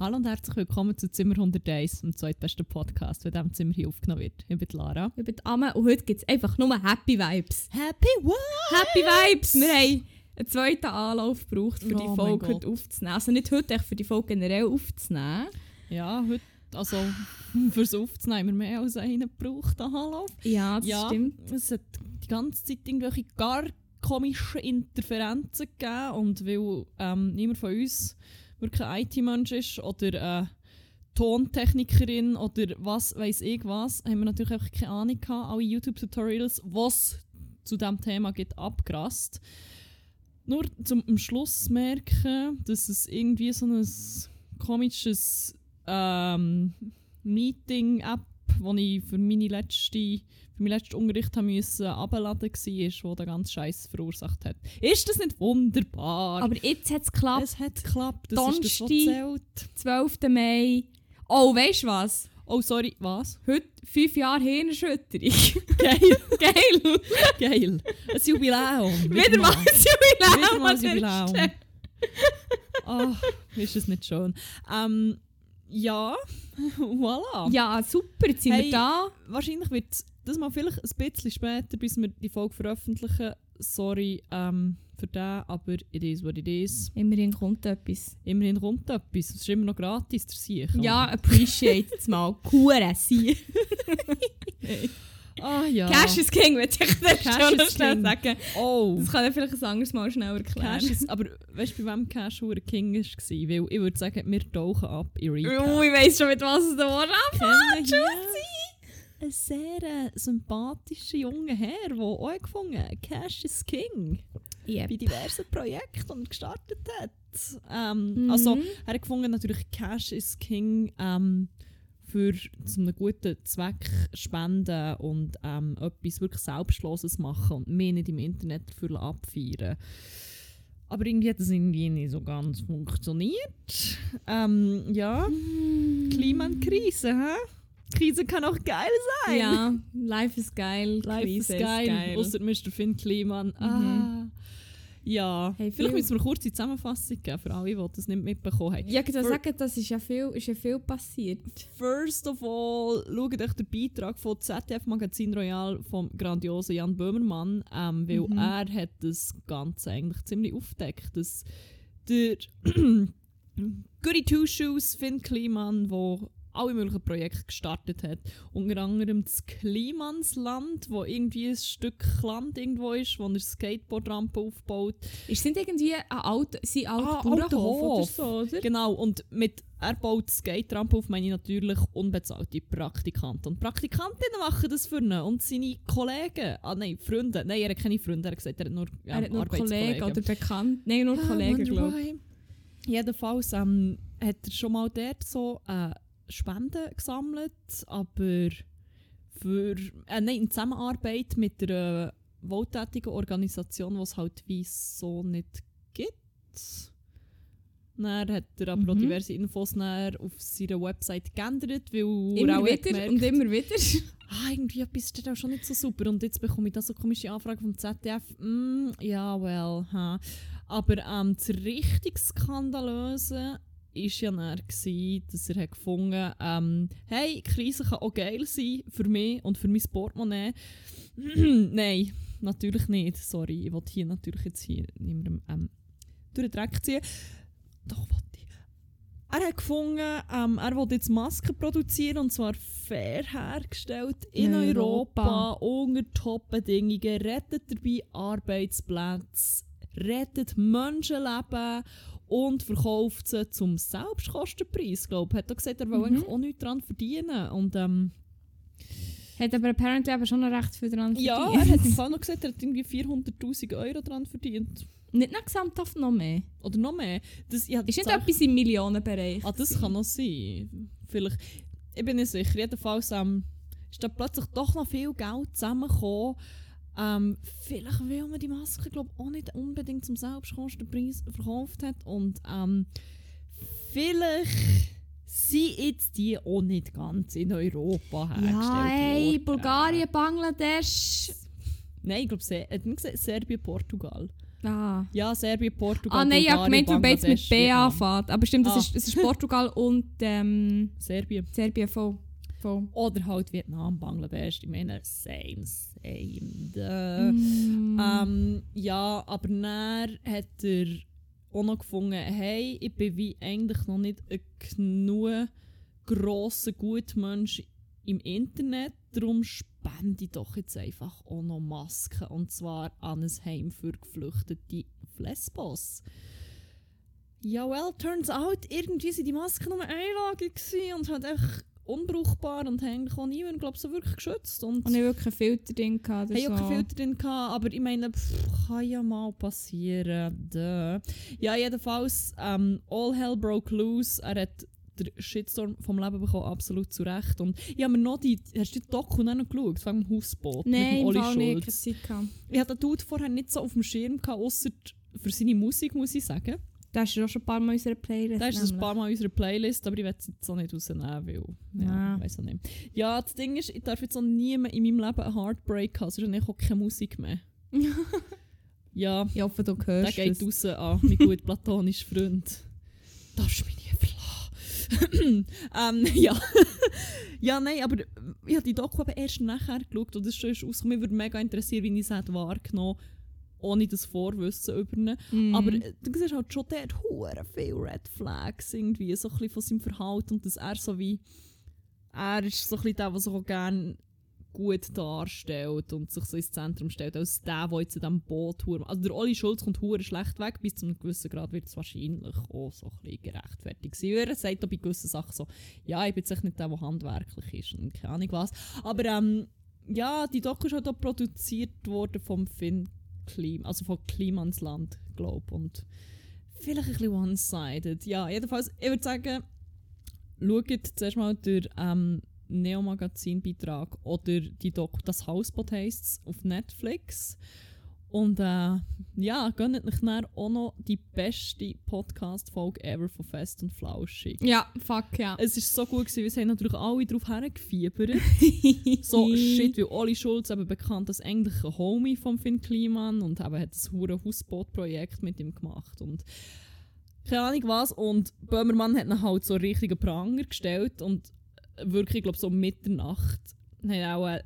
Hallo und herzlich willkommen zu Zimmer 101, dem zweitbesten Podcast, der in diesem Zimmer hier aufgenommen wird. Ich bin Lara. Ich bin Amme und heute gibt es einfach nur Happy Vibes. Happy what? Happy Vibes! Wir haben einen zweiten Anlauf gebraucht, für Oh die Folge heute aufzunehmen. Also nicht heute, echt für die Folge generell aufzunehmen. Ja, heute, also fürs Aufzunehmen haben wir mehr als einen gebraucht, Hallo. Ja, das ja, stimmt. es hat die ganze Zeit irgendwelche gar komischen Interferenzen gegeben und weil ähm, niemand von uns wirklich ein IT-Mensch ist oder äh, Tontechnikerin oder was weiß ich was, haben wir natürlich einfach keine Ahnung gehabt. Alle YouTube-Tutorials, was zu diesem Thema geht, abgerast. Nur zum Schluss merken, dass es irgendwie so ein komisches ähm, Meeting-App, das ich für meine letzte für meinen letzten Unterricht haben müssen abladen war, der den ganzen Scheiß verursacht hat. Ist das nicht wunderbar? Aber jetzt hat es geklappt. es hat geklappt. Das ist das, was Donnerstag. zählt. 12. Mai. Oh, weißt du was? Oh, sorry, was? Heute fünf Jahre Hirnerschütterung. Geil, Geil! geil. Ein Jubiläum. Wieder mal ein Jubiläum. Wieder mal ein der Jubiläum. Oh, ist das nicht schön? Ähm, ja, voilà. Ja, super, jetzt sind Hey. wir da. Wahrscheinlich wird das mal vielleicht ein bisschen später, bis wir die Folge veröffentlichen. Sorry ähm, für den, aber it is what it is. Immerhin kommt etwas. Immerhin kommt etwas. Es ist immer noch gratis, der Sieg. Ja, appreciate es mal. Hure sie. Ah ja. Cash is King, würde ich dir schon noch is schnell King. sagen. Oh. Das kann ich vielleicht ein anderes Mal schnell erklären. Cash ist, aber weißt du, bei wem Cash hure King war? Weil ich würde sagen, wir tauchen ab in Recap. Oh, ich weiss schon, mit was es da war. kennen hier einen sehr äh, sympathischen jungen Herr, der auch gefunden hat, Cash is King. bei diversen Projekten er gestartet hat. Ähm, Mhm. Also, er hat gefunden, natürlich Cash is King ähm, für zu einem guten Zweck spenden und ähm, etwas wirklich Selbstloses machen und mehr nicht im Internet dafür abfeiern. Aber irgendwie hat das irgendwie nicht so ganz funktioniert. Ähm, ja, Klimakrise, hä? Krise kann auch geil sein. Ja, Life is geil. Life Krise is geil. Ausser Mr. Finn Kliman. Ah. Ja, Hey, vielleicht viel- müssen wir eine kurze Zusammenfassung geben für alle, die das nicht mitbekommen haben. Ja, ich kann Für- sagen, das ist ja viel, ist ja viel passiert. First of all, schaut euch den Beitrag von ZDF Magazin Royal vom grandiosen Jan Böhmermann, ähm, weil Mhm. er hat das Ganze eigentlich ziemlich aufdeckt, dass der Goody Two Shoes Finn Kliman, der alle möglichen Projekte gestartet hat, unter anderem das Klimansland, wo irgendwie ein Stück Land irgendwo ist, wo er Skateboardrampe aufbaut. Ist sind irgendwie ein alter, sein alter Ah, Bauernhof oder so, oder? Genau, und mit er baut Skate-Rampe auf, meine ich natürlich unbezahlte Praktikanten. Und Praktikantinnen machen das für ihn und seine Kollegen. Ah nein, Freunde. Nein, er hat keine Freunde, er hat gesagt, er hat nur, ähm, er hat nur Arbeitskollegen. Kollegen oder bekannt. Nein, nur Ah, Kollegen, glaube why. Jedenfalls ähm, hat er schon mal dort so äh, Spenden gesammelt, aber für, äh, nein, in Zusammenarbeit mit einer wohltätigen Organisation, die es halt wie so nicht gibt. Dann hat er aber auch Mhm. diverse Infos auf seiner Website geändert, weil er Immer auch wieder gemerkt, und immer wieder. ah, irgendwie etwas ist da auch schon nicht so super. Und jetzt bekomme ich da so komische Anfrage vom ZDF. Mm, ja, well, ha. Aber ähm, das richtig Skandalöse war ja dann, gewesen, dass er hat gefunden ähm, hey, Krise kann auch geil sein für mich und für mein Portemonnaie. Nein, natürlich nicht. Sorry, ich wollte hier natürlich jetzt hier niemandem ähm, durch den Dreck ziehen. Doch, wollte ich. Er hat gefunden, ähm, er will jetzt Masken produzieren und zwar fair hergestellt in In Europa, Europa. unter Top-Bedingungen, rettet dabei Arbeitsplätze, rettet Menschenleben und verkauft sie zum Selbstkostenpreis. Glaub. Hat er gesagt, er will Mhm. eigentlich auch nichts daran verdienen. Und, ähm, Hat aber apparently aber schon noch recht viel dran ja, er verdient. hat im Fall noch gesagt, er hat irgendwie 400'000 Euro daran verdient. Nicht noch gesamthaft noch mehr. Oder noch mehr. Das, hab Ist nicht etwas im Millionenbereich. Ah, das kann noch sein. Vielleicht. Ich bin nicht sicher. Jedenfalls ähm, ist da plötzlich doch noch viel Geld zusammengekommen. Ähm, vielleicht, weil man die Maske glaub, auch nicht unbedingt zum Selbstkostenpreis verkauft hat. Und ähm, vielleicht sind jetzt die auch nicht ganz in Europa hergestellt Ja, hey, worden. Bulgarien, Bangladesch. Nein, ich glaube, Se äh, Serbien, Portugal. Ah. Ja, Serbien, Portugal, Ah nein, Bulgarien, gemeint, du beides mit B anfängt. Aber stimmt, das, Ah. ist, ist Portugal und ähm, Serbien. Serbien voll. Voll. Oder halt Vietnam, Bangladesch. Ich meine, same, same. Mm. Ähm, ja, aber dann hat er auch noch gefunden, hey, ich bin wie eigentlich noch nicht ein genug grosser Gutmensch im Internet, darum spende ich doch jetzt einfach auch noch Masken und zwar an ein Heim für Geflüchtete auf Lesbos. Ja, well, turns out, irgendwie sind die Masken nur Einlage gewesen und halt echt unbrauchbar und haben eigentlich auch niemand, glaube so wirklich geschützt. Und Und ich wirklich einen Filter drin gehabt. ich so. keinen Filter drin, gehabt, aber ich meine, pff, kann ja mal passieren. Duh. Ja, jedenfalls, ähm, all hell broke loose. Er hat den Shitstorm vom Leben bekommen, absolut zu Recht. Und ich habe mir noch die, hast du die Doku noch geschaut, wegen dem Hausboot Nein, mit dem Oli Schulz? Gehabt. Ich hatte den Dude vorher nicht so auf dem Schirm, gehabt, ausser für seine Musik, muss ich sagen. Da ist ja auch schon ein paar Mal in unserer Playlist. Da ist es ein nämlich. paar Mal in unserer Playlist, aber ich werde es jetzt auch nicht rausnehmen, weil... Ja, Ja. weiss auch nicht. Ja, das Ding ist, ich darf jetzt auch nie mehr in meinem Leben einen Heartbreak haben, sonst habe ich auch keine Musik mehr. ja, Ich hoffe, du der hörst geht es. raus an meinen guten platonischen Freund. Darfst du mich nie verlassen? ähm, ja. ja, nein, aber ich habe die Doku eben erst nachher geschaut und das ist schon rausgekommen. Mich würde mega interessieren, wie ich es wahrgenommen ohne das Vorwissen über ihn. Mm. Aber äh, du siehst halt schon, der hat hure viele Red Flags irgendwie, so ein bisschen von seinem Verhalten und dass er so wie, er ist so ein bisschen der, der sich auch gerne gut darstellt und sich so ins Zentrum stellt, als der, der jetzt in diesem Boot hure- Also der Oli Schulz kommt hure schlecht weg, bis zu einem gewissen Grad wird es wahrscheinlich auch so ein bisschen gerechtfertigt sein. Er sagt auch bei gewissen Sachen so, ja, ich bin jetzt nicht der, der handwerklich ist und keine Ahnung was. Aber ähm, ja, die Doku ist halt auch produziert worden vom Finn Klim, also von Klimansland, glaube ich. Und vielleicht ein bisschen one-sided. Ja, jedenfalls, ich würde sagen, schaut zuerst mal den ähm, Neo-Magazin-Beitrag oder die Doku «Das Hausboot» heisst auf Netflix. Und äh, ja, gönnt euch dann auch noch die beste Podcast-Folge ever von Fest und Flauschig. Ja, fuck, ja. Es war so gut, gewesen, wir haben natürlich alle darauf hergefiebert. so shit, weil Oli Schulz eben bekannt als eigentlich ein Homie von Finn Kliman und eben hat das hure Hausboot-Projekt mit ihm gemacht und keine Ahnung was und Böhmermann hat ihn halt so richtigen Pranger gestellt und wirklich, glaube so Mitternacht haben auch äh,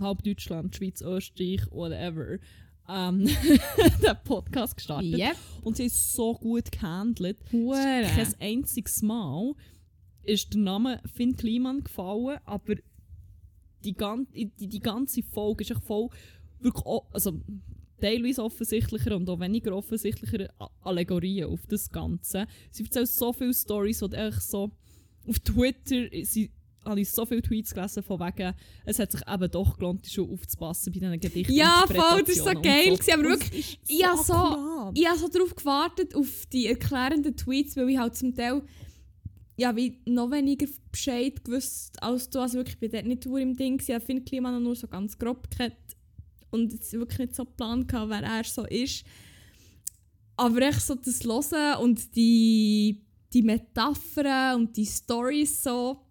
halb Deutschland, Schweiz, Österreich, whatever ähm, den Podcast gestartet Yep. und sie ist so gut gehandelt Hure. kein einziges Mal ist der Name Finn Kliman gefallen, aber die, gan die, die ganze Folge ist voll wirklich also teilweise offensichtlicher und auch weniger offensichtlicher Allegorien auf das Ganze. Sie erzählen so viele Stories, die echt so auf Twitter sie, habe ich so viele Tweets gelesen von wegen, es hat sich eben doch gelohnt, schon aufzupassen bei diesen Gedichten. Ja, voll, das war so geil. gewesen, Aber wirklich, ich habe so, ich habe so darauf gewartet, auf die erklärenden Tweets, weil ich halt zum Teil ja, wie noch weniger Bescheid gewusst als du. Also wirklich, ich bin dort nicht nur im Ding. Ich habe Finn Kliman nur so ganz grob gekannt und jetzt wirklich nicht so geplant, gehabt, wer er so ist. Aber echt so das Hören und die, die Metaphern und die Storys so.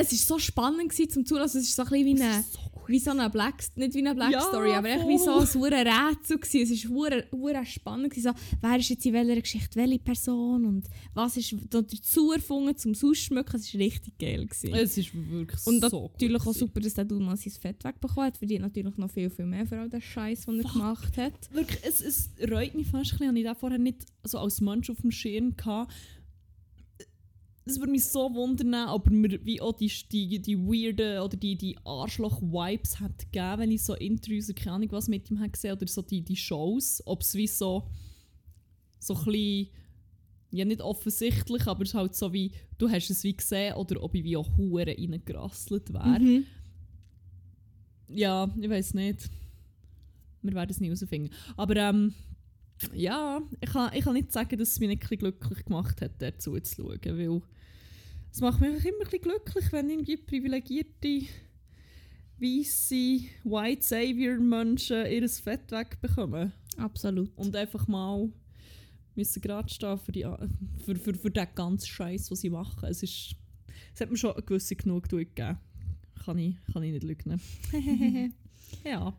Es war so spannend gewesen, zum Zuhören. Also Es ist so ein bisschen wie eine, so wie so eine Black, nicht wie eine Black Ja, Story, aber echt wie so ein hure Rätsel gewesen. Es war hure, hure spannend gewesen. So, wer ist jetzt in welcher Geschichte welche Person und was ist da dazu erfunden zum Ausschmücken. Es war richtig geil gewesen. Es ist wirklich und so gut natürlich auch super, dass der Dude mal sein Fett wegbekommen hat. Verdient natürlich noch viel, viel mehr für all den Scheiß, den er Fuck. gemacht hat. Wirklich, es, es reut mich fast ein bisschen. Ich das vorher nicht so als Mensch auf dem Schirm gehabt. Es würde mich so wundern, ob mir wie auch die, die, die weirden oder die, die Arschloch-Vibes hat gegeben, wenn ich so Interviews oder keine Ahnung was mit ihm habe gesehen oder so die, die Shows. Ob es wie so, so ein bisschen, ja nicht offensichtlich, aber es ist halt so wie, du hast es wie gesehen oder ob ich wie auch Huren reingerasselt wäre. Mhm. Ja, ich weiß nicht. Wir werden es nie herausfinden. Aber ähm, ja, ich kann, ich kann nicht sagen, dass es mich nicht ein glücklich gemacht hat, dazu zu schauen, weil es macht mich immer ein bisschen glücklich, wenn irgendwie privilegierte, weisse, White Savior-Menschen ihr Fett wegbekommen Absolut. und einfach mal müssen gerade stehen für, die, für, für, für den ganzen Scheiß, was sie machen. Es, ist, es hat mir schon eine gewisse Genugtuung gegeben. Kann ich, kann ich nicht lügen. ja.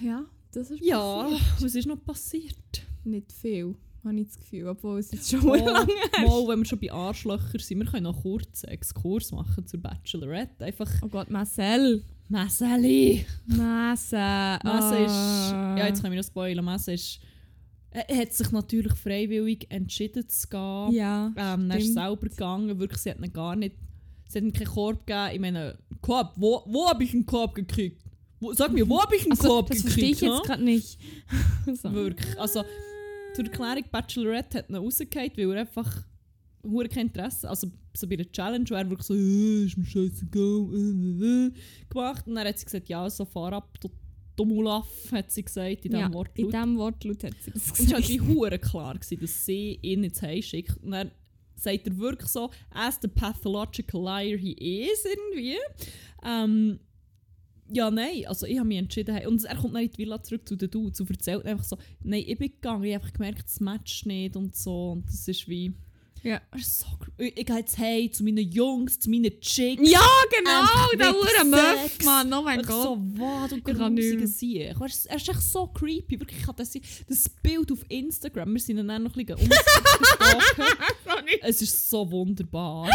Ja, Das ist Ja, passiert. was ist noch passiert? Nicht viel, habe ich das Gefühl, obwohl es jetzt schon Mal, lange her mal, wenn wir schon bei Arschlöchern sind, wir können noch kurz einen Exkurs machen zur Bachelorette. Einfach Oh Gott, Marcel. Messeli. Messe. Messe ist, Ah. ja jetzt können wir das spoilern, Messe ist, er hat sich natürlich freiwillig entschieden zu gehen. Ja, ähm, er ist selber gegangen, wirklich, sie hat ihn gar nicht, sie hat ihm keinen Korb gegeben. Ich meine, Korb, wo, wo habe ich einen Korb gekriegt? Wo, sag mir, wo habe ich einen also, Korb das verstehe ich gekriegt? jetzt gerade nicht. so. Wirklich, also zur Erklärung, Bachelorette hat ihn rausgefallen, weil er einfach hure kein Interesse, also so bei der Challenge, wo er wirklich so, äh, ist mir scheißegal, äh, äh, äh, gemacht. Und dann hat sie gesagt, ja, so fahr ab, du Dumulaf, hat sie gesagt, in diesem ja, in Wortlaut. diesem Wortlaut hat sie das Und es war halt gesagt. wie hure klar, gewesen, dass sie ihn ins Heim schickt. Und dann sagt er wirklich so, as the pathological liar he is, irgendwie. Ähm, ja, nein, also ich habe mich entschieden. hey, Und er kommt dann in die Villa zurück zu den Dudes und erzählt einfach so, nein, ich bin gegangen, ich habe einfach gemerkt, das matcht nicht und so. Und das ist wie... Ja. Ist so, ich, ich gehe jetzt hey zu meinen Jungs, zu meinen Chicks. Ja, genau, der Hure Möff. Mann, oh mein Ich Gott. so, wow, du grusiger. Sieg. Er ist, er ist echt so creepy. Wirklich, ich das, das Bild auf Instagram, wir sind dann auch noch ein bisschen umgestalken. Es ist so wunderbar.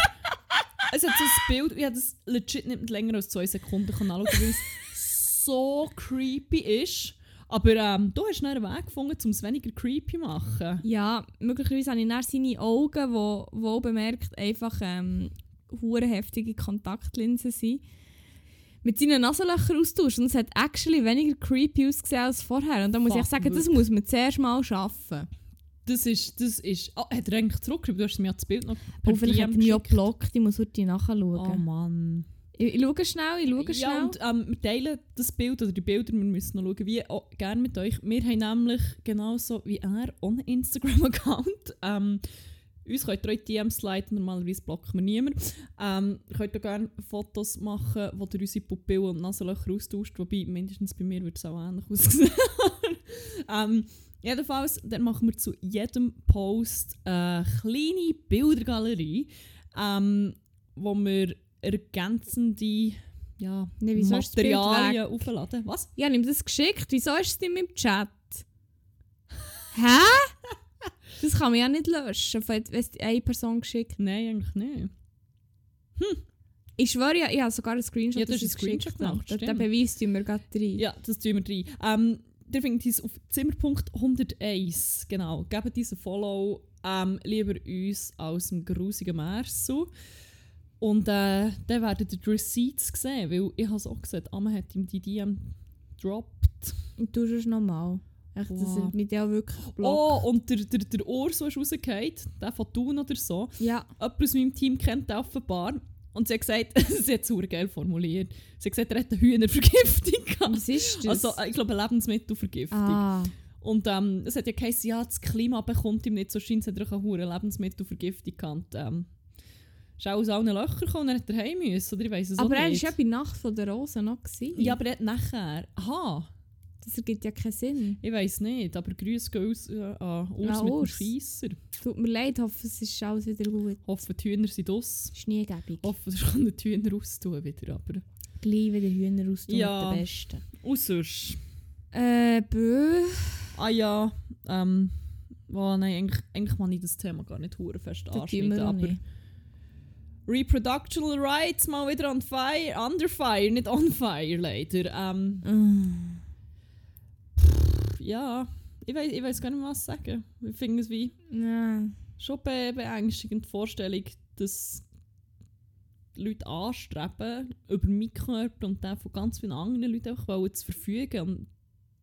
Es hat so ein Bild, ich habe das legit nicht länger als zwei Sekunden anschauen, weil es so creepy ist. Aber ähm, du hast einen Weg gefunden, um es weniger creepy zu machen. Ja, möglicherweise habe ich dann seine Augen, wo, wo bemerkt einfach ähm, heftige Kontaktlinsen sind, mit seinen Nasenlöchern austauscht. Und es hat actually weniger creepy ausgesehen als vorher. Und da muss ich Fuck, echt sagen, das wirklich. muss man zuerst mal schaffen. Das ist, das ist... Oh, hat er eigentlich zurückgeschrieben? Du hast mir ja das Bild noch Oh, vielleicht hat er mich auch geblockt, ich muss heute Oh nachschauen. Mann. ich, ich schaue schnell, ich schaue schnell. Ja, und ähm, wir teilen das Bild oder die Bilder, wir müssen noch schauen, wie auch gerne mit euch. Wir haben nämlich genauso wie er einen Instagram-Account. Ähm, uns könnt ihr euch DMs leiten, normalerweise blocken wir niemanden. Ähm, ihr könnt auch gerne Fotos machen, wo ihr unsere Pupillen und Nasenlöcher austauscht, wobei mindestens bei mir wird es auch ähnlich aussehen. ähm, jedenfalls, dann machen wir zu jedem Post eine kleine Bildergalerie, ähm, wo wir ergänzende ja, Nee, ist das Materialien aufladen. Was? Ja, nimm das geschickt. Wieso ist es nicht im Chat? Hä? Das kann man ja nicht löschen, wenn es eine Person geschickt Nein, eigentlich nicht. Ich schwöre, ja, ich habe sogar einen Screenshot, Ja, ich einen es Screenshot habe. gemacht, Den. Beweis tun wir gerade rein. Ja, das tun wir rein. Ähm, ihr findet uns auf Zimmerpunkt 101. Genau. Gebt diesen Follow ähm, lieber uns als dem grusigen Mersu. Und äh, dann werdet ihr die Receipts sehen, weil ich habe es auch gesehen, Amma hat ihm die DM gedroppt. Und du es nochmal. Echt, das Wow. hat mich ja wirklich geblockt. Oh, und der, der, der Urso ist rausgefallen, der von Thun oder so. Ja, Jemand aus meinem Team kennt den offenbar. Und sie hat gesagt, sie hat es geil formuliert. Sie hat gesagt, er hat eine Hühnervergiftung gehabt. was ist das? Also, äh, ich glaube, eine Lebensmittelvergiftung. ah, Und ähm, es hat ja geheißen, ja, das Klima bekommt ihm nicht so scheint, es hat er auch eine Lebensmittelvergiftung gehabt. Ähm, ist auch aus allen Löchern gekommen, hat er heim müssen, oder ich weiss es aber auch er war ja bei Nacht von der Rose noch. Gewesen. ja, aber er hat nachher, aha, Das ergibt ja keinen Sinn. ich weiss nicht, aber Grüße gehen aus, äh, an Urs Ah, mit dem. Scheisser. Tut mir leid, hoffe es ist alles wieder gut. Hoffe, die Hühner sind aus. Schneegebung. Hoffe, es kann die Hühner austun wieder, aber... Gleich wieder Hühner aus Ja. der Besten. Und sonst... Äh, bö. Ah ja, ähm... Oh, nein, eigentlich, eigentlich kann ich das Thema gar nicht hure fest anschneiden, aber... nicht. Reproductional Rights mal wieder on fire, under fire, nicht on fire leider. Ähm, Mm. Ja, ich weiß ich weiss gar nicht mehr, was sagen. Ich finde es wie Ja. schon be beängstigend die Vorstellung, dass Leute anstreben, über meinen Körper und den von ganz vielen anderen Leuten einfach wollen zu verfügen und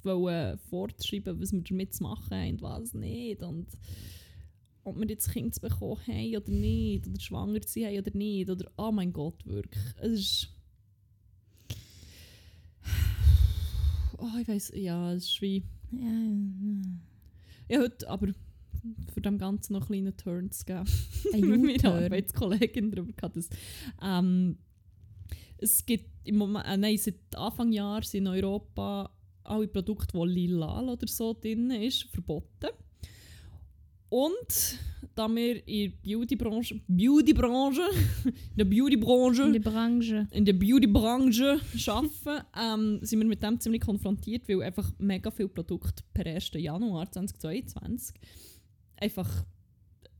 wollen fortschreiben, was wir damit zu machen haben und was nicht. Und ob wir jetzt Kind bekommen haben oder nicht, oder schwanger zu sein oder nicht, oder oh mein Gott, wirklich. Es ist. Oh, ich weiß, ja, es ist wie. Ja. Ja, heute aber für dem Ganzen noch einen kleinen Turn zu geben. Mit meiner. Arbeitskollegin darüber gehabt, dass ähm, es gibt im Moment, äh, nein, seit Anfang Jahr sind in Europa alle Produkte, wo Lilal oder so drin ist, verboten. Und da wir in der Beauty-Branche, Beauty-Branche, in der Beauty-Branche, In der Branche. in der Beauty-Branche arbeiten, ähm, sind wir mit dem ziemlich konfrontiert, weil einfach mega viele Produkte per 1. Januar 2022 einfach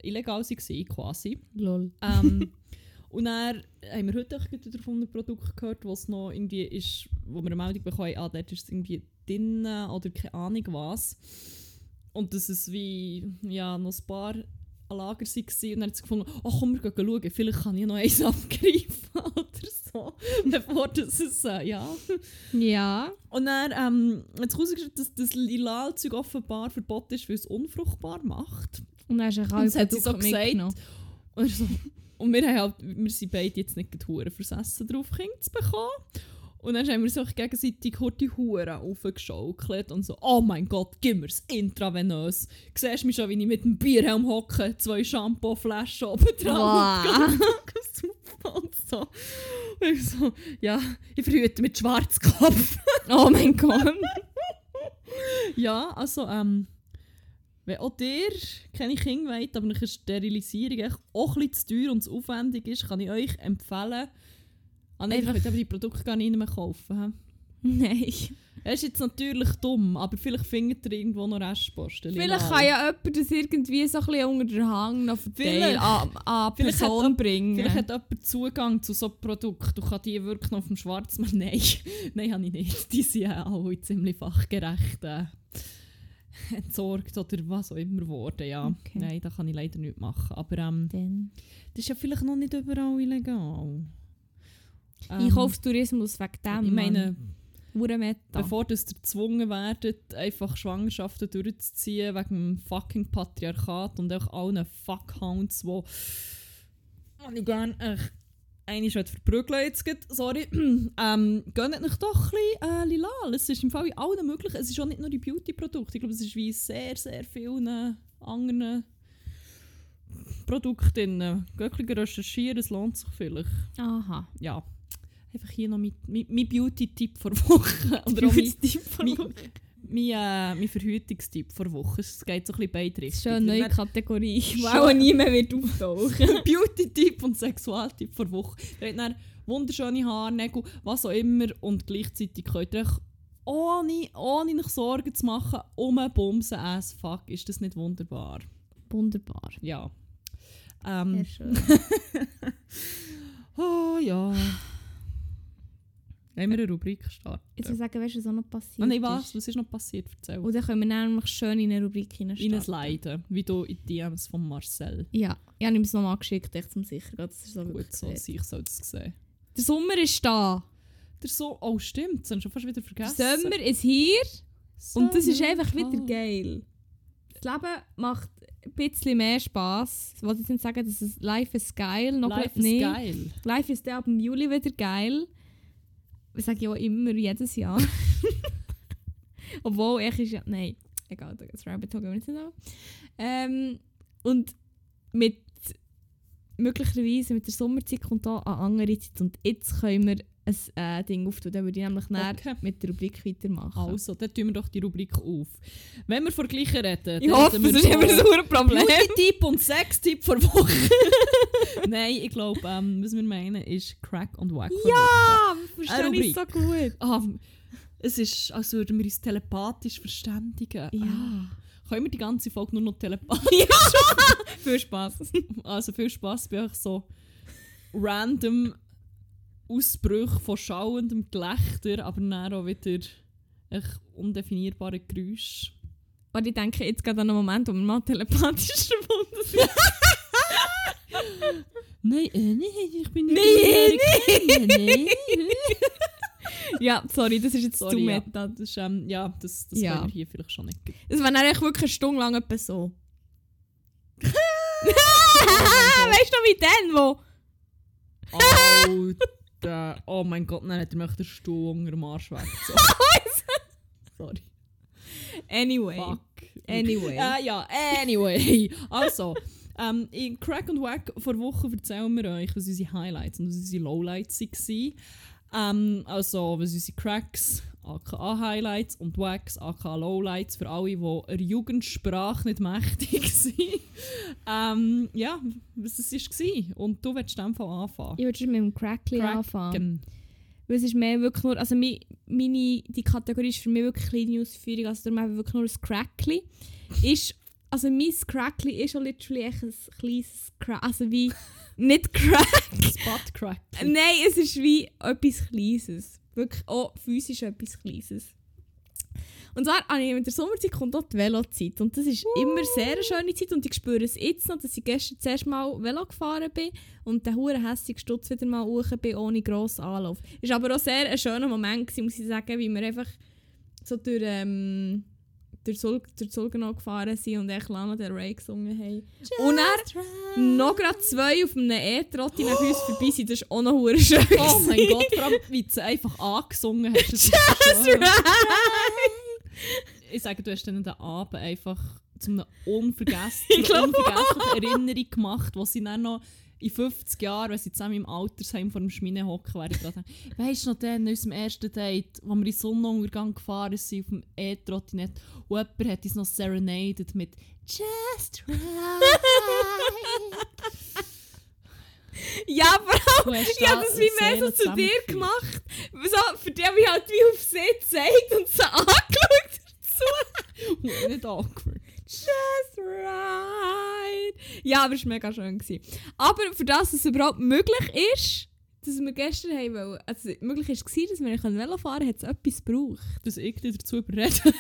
illegal waren, quasi. Lol. Ähm, und dann haben wir heute auch wieder von einem Produkt gehört, was noch irgendwie ist, wo wir eine Meldung bekommen, ah, dort ist es irgendwie drin oder keine Ahnung was. Und dass es wie, ja, noch ein paar an Lager waren und dann hat sie gefunden, oh komm, wir gehen schauen, vielleicht kann ich noch eins abgreifen oder so, bevor das es, äh, ja. Ja. Und dann ähm, hat sich herausgestellt, dass das Lilal-Zeug offenbar verboten ist, weil es unfruchtbar macht. Und dann hast du das hat sie so gesagt. Und, so, und wir, haben halt, wir sind beide jetzt nicht Huren versessen drauf, Kinder zu bekommen. Und dann haben wir so gegenseitig die Huren aufgeschaukelt und so, oh mein Gott, gib mir's intravenös. Siehst du mich schon, wie ich mit dem Bierhelm hocke, zwei Shampoo-Flaschen oben dran Wow. und so. Und ich so, ja, ich verhüte mit Schwarzkopf. Oh mein Gott. ja, also, ähm, wenn auch dir keine Kinder wollt, aber eine Sterilisierung auch ein bisschen zu teuer und zu aufwendig ist, kann ich euch empfehlen, Ah nein, ich will aber die Produkte gar nicht mehr kaufen. hä? Nein. Er ist jetzt natürlich dumm, aber vielleicht findet ihr irgendwo noch Restposten. Vielleicht kann ja jemand das irgendwie so ein bisschen unter den Hang noch verteilen, Vielleicht. an, an Vielleicht hat Person bringen. Vielleicht hat jemand Zugang zu so Produkten und kann die wirklich noch auf dem Schwarzmarkt... Nein, nein, habe ich nicht. Die sind ja alle ziemlich fachgerecht äh, entsorgt oder was auch immer geworden. Ja. Okay. Nein, da kann ich leider nicht machen. Aber ähm, Dann. das ist ja vielleicht noch nicht überall illegal. Ähm, Einkaufstourismus wegen dem. Ich meine, Uhrenmeta. bevor das ihr gezwungen werdet, einfach Schwangerschaften durchzuziehen wegen dem fucking Patriarchat und auch allen Fuckhounds, die und ich gerne echt eine schon verprügeln jetzt geht, sorry, ähm, gönnt euch doch ein bisschen äh, Lilal. Es ist im Fall in allen möglichen, es ist auch nicht nur die Beauty-Produkte, ich glaube, es ist wie sehr, sehr vielen anderen Produkten. Geht recherchieren, es lohnt sich vielleicht. Aha. Ja, einfach hier noch mein, mein, mein Beauty-Tipp vor Woche. Oder auch mein, mein, mein, äh, mein Verhütungstipp vor Woche. Es geht so ein bisschen beide Das ist Richtungen. schon eine neue Kategorie, die auch nie mehr wird auftauchen. Beauty-Tipp und Sexualtipp vor Woche. Ihr habt dann wunderschöne Haarnägel, was auch immer. Und gleichzeitig könnt ihr euch ohne, ohne euch Sorgen zu machen, umbumsen as fuck. Ist das nicht wunderbar? Wunderbar. Ja. Ähm, Sehr schön. oh ja. Wollen wir eine Rubrik starten? Jetzt will ich sagen, weißt du, was noch passiert Ah, nein, was? Was ist noch passiert? Erzähl. Und dann können wir nämlich schön in eine Rubrik In ein. Leiden, wie du in die DMs von Marcel. Ja, ich habe ihm es nochmal geschickt, echt zum sicher, dass er so Gut, so, ich soll das sehen. Der Sommer ist da. Der so, oh stimmt, das haben schon fast wieder Der vergessen. Sommer ist hier und das ist Sommer einfach wieder geil. Das Leben macht ein bisschen mehr Spass. Ich wollte jetzt nicht sagen, dass es Life is geil, noch Life ist nicht. geil. Life ist ab dem Juli wieder geil. Das sage ich auch immer, jedes Jahr. Obwohl, ich ist ja... Nein, egal, das Rabbit Hole gehen wir nicht an. Ähm, und mit... Möglicherweise mit der Sommerzeit kommt da eine andere Zeit. Und jetzt können wir ein äh, Ding auftun. Dann würde ich nämlich Okay. mit der Rubrik weitermachen. Also, dann tun wir doch die Rubrik auf. Wenn wir vor Gleichen reden, ich hoffe, reden das wir ist immer von so ein Problem. Beauty-Tipp und Sex-Tipp vor Woche. Nein, ich glaube, ähm, was wir meinen ist Crack und Wack. Ja, verstehe ich so gut. Ah, es ist, als würden wir uns telepathisch verständigen. Ja. Ah. Können wir die ganze Folge nur noch telepathisch? Viel Spaß. Also viel Spaß bei euch so random Ausbrüche von schauendem Gelächter, aber dann auch wieder echt undefinierbare Geräusche. Und ich denke jetzt gerade an einen Moment, wo wir mal telepathisch verbunden sind. Nein, äh, nein, ich bin Nein, nein. ja, sorry, das ist jetzt Sorry, zu ja. meta. Das, ist, ähm, ja, das, das Ja. wir hier vielleicht schon nicht. Es war eigentlich wirklich eine Stunde lang etwa so. weißt du noch wie denn, wo? Alter, oh mein Gott, nein, der möchte den Stuhl unter dem Arsch weg. So. Sorry. Anyway. Fuck. Anyway. Äh, ja, anyway. Also, ähm, in Crack und Wack vor Wochen erzählen wir euch, was unsere Highlights und was unsere Lowlights waren. Ähm, also, was unsere Cracks, aka Highlights und Wax, aka Lowlights, für alle, die der Jugendsprache nicht mächtig sind. ähm, ja, was es war. Und du willst dem Fall anfangen. Ich würde mit dem Crackly anfangen. Cracken. Weil es ist mehr wirklich nur, also meine, die Kategorie ist für mich wirklich kleine Ausführung, also darum wirklich nur ein Crackly. Ist, also mein Crackly ist schon literally echt ein kleines Crack, also wie, nicht Crack, Spotcrack. nein, es ist wie etwas Kleines. Wirklich auch physisch etwas Kleines. Und zwar habe ich mit der Sommerzeit kommt auch die Velozeit. Und das ist immer sehr eine schöne Zeit. Und ich spüre es jetzt noch, dass ich gestern zuerst mal Velo gefahren bin und den huren hässigen Stutz wieder mal hoch bin, ohne grossen Anlauf. Ist aber auch sehr ein schöner Moment gewesen, muss ich sagen, wie wir einfach so durch, ähm, durch, Sul durch Sulgenau gefahren sind und echt Lana Del Rey gesungen haben. Und dann noch gerade zwei auf einem E-Trotti nach uns vorbei sind, das ist auch noch schön. Oh mein gewesen. Gott, vor allem, wie du einfach angesungen hast. schön. right. Ich sage, du hast dann den Abend einfach zu einer unvergesslichen Erinnerung gemacht, wo sie dann noch in 50 Jahren, wenn sie zusammen im Altersheim vor dem Schmine hocken, wäre ich gerade Weißt du noch den in unserem ersten Date, wo wir in Sonnenuntergang gefahren sind auf dem E-Trottinett und jemand hat uns noch serenaded mit «Just right». Ja, hast ich habe da das wie mehr so zu dir gemacht. So, für die habe ich halt wie auf sie gezeigt und so angeschaut dazu. Nicht awkward. Just right. Ja, aber es war mega schön. Gewesen. Aber für das, dass es überhaupt möglich ist, dass wir gestern haben wollen, also möglich ist, war, dass wir nicht Velo fahren können, hat es etwas gebraucht. Dass ich dich dazu überrede.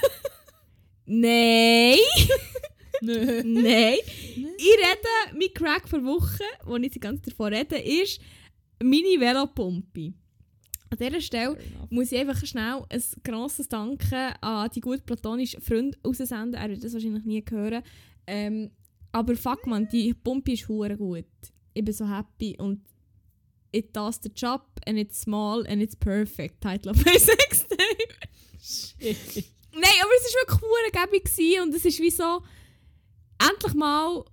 Nein! Nö. Nein! Ich rede, mein Crack vor Wochen, wo ich die ganze davon rede, ist meine Velopumpe. An dieser Stelle muss ich einfach schnell ein grosses Danke an die gut platonischen Freunde raussenden. Er wird das wahrscheinlich nie hören. Ähm, aber fuck man, die Pumpe ist hure gut. Ich bin so happy und it does the job and it's small and it's perfect. Title of my Sextape. Nein, aber es war wirklich hure gäbig und es ist wie so endlich mal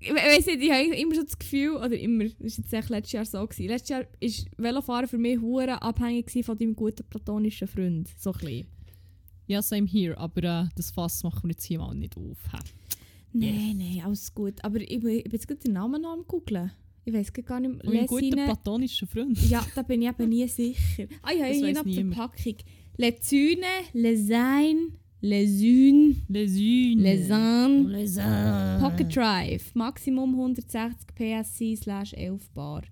ich weiss nicht, ich habe immer so das Gefühl, oder immer, das war jetzt echt letztes Jahr so. Gewesen. Letztes Jahr war Velofahren für mich hure abhängig von deinem guten platonischen Freund. So ein. Ja, same here, aber äh, das Fass machen wir jetzt hier mal nicht auf. hä? Nein, nein, alles gut. Aber ich, ich bin jetzt gerade den Namen noch am googeln. Ich weiß gar nicht Und ein guter platonischer Freund. Ja, da bin ich eben nie sicher. Ah ja, Das hier weiss noch die niemand. Verpackung. Lezune, Lesain, Lesune, Les unes. Lesan. Les uns. Pocket Drive, Maximum 160 PSI slash 11 Bar.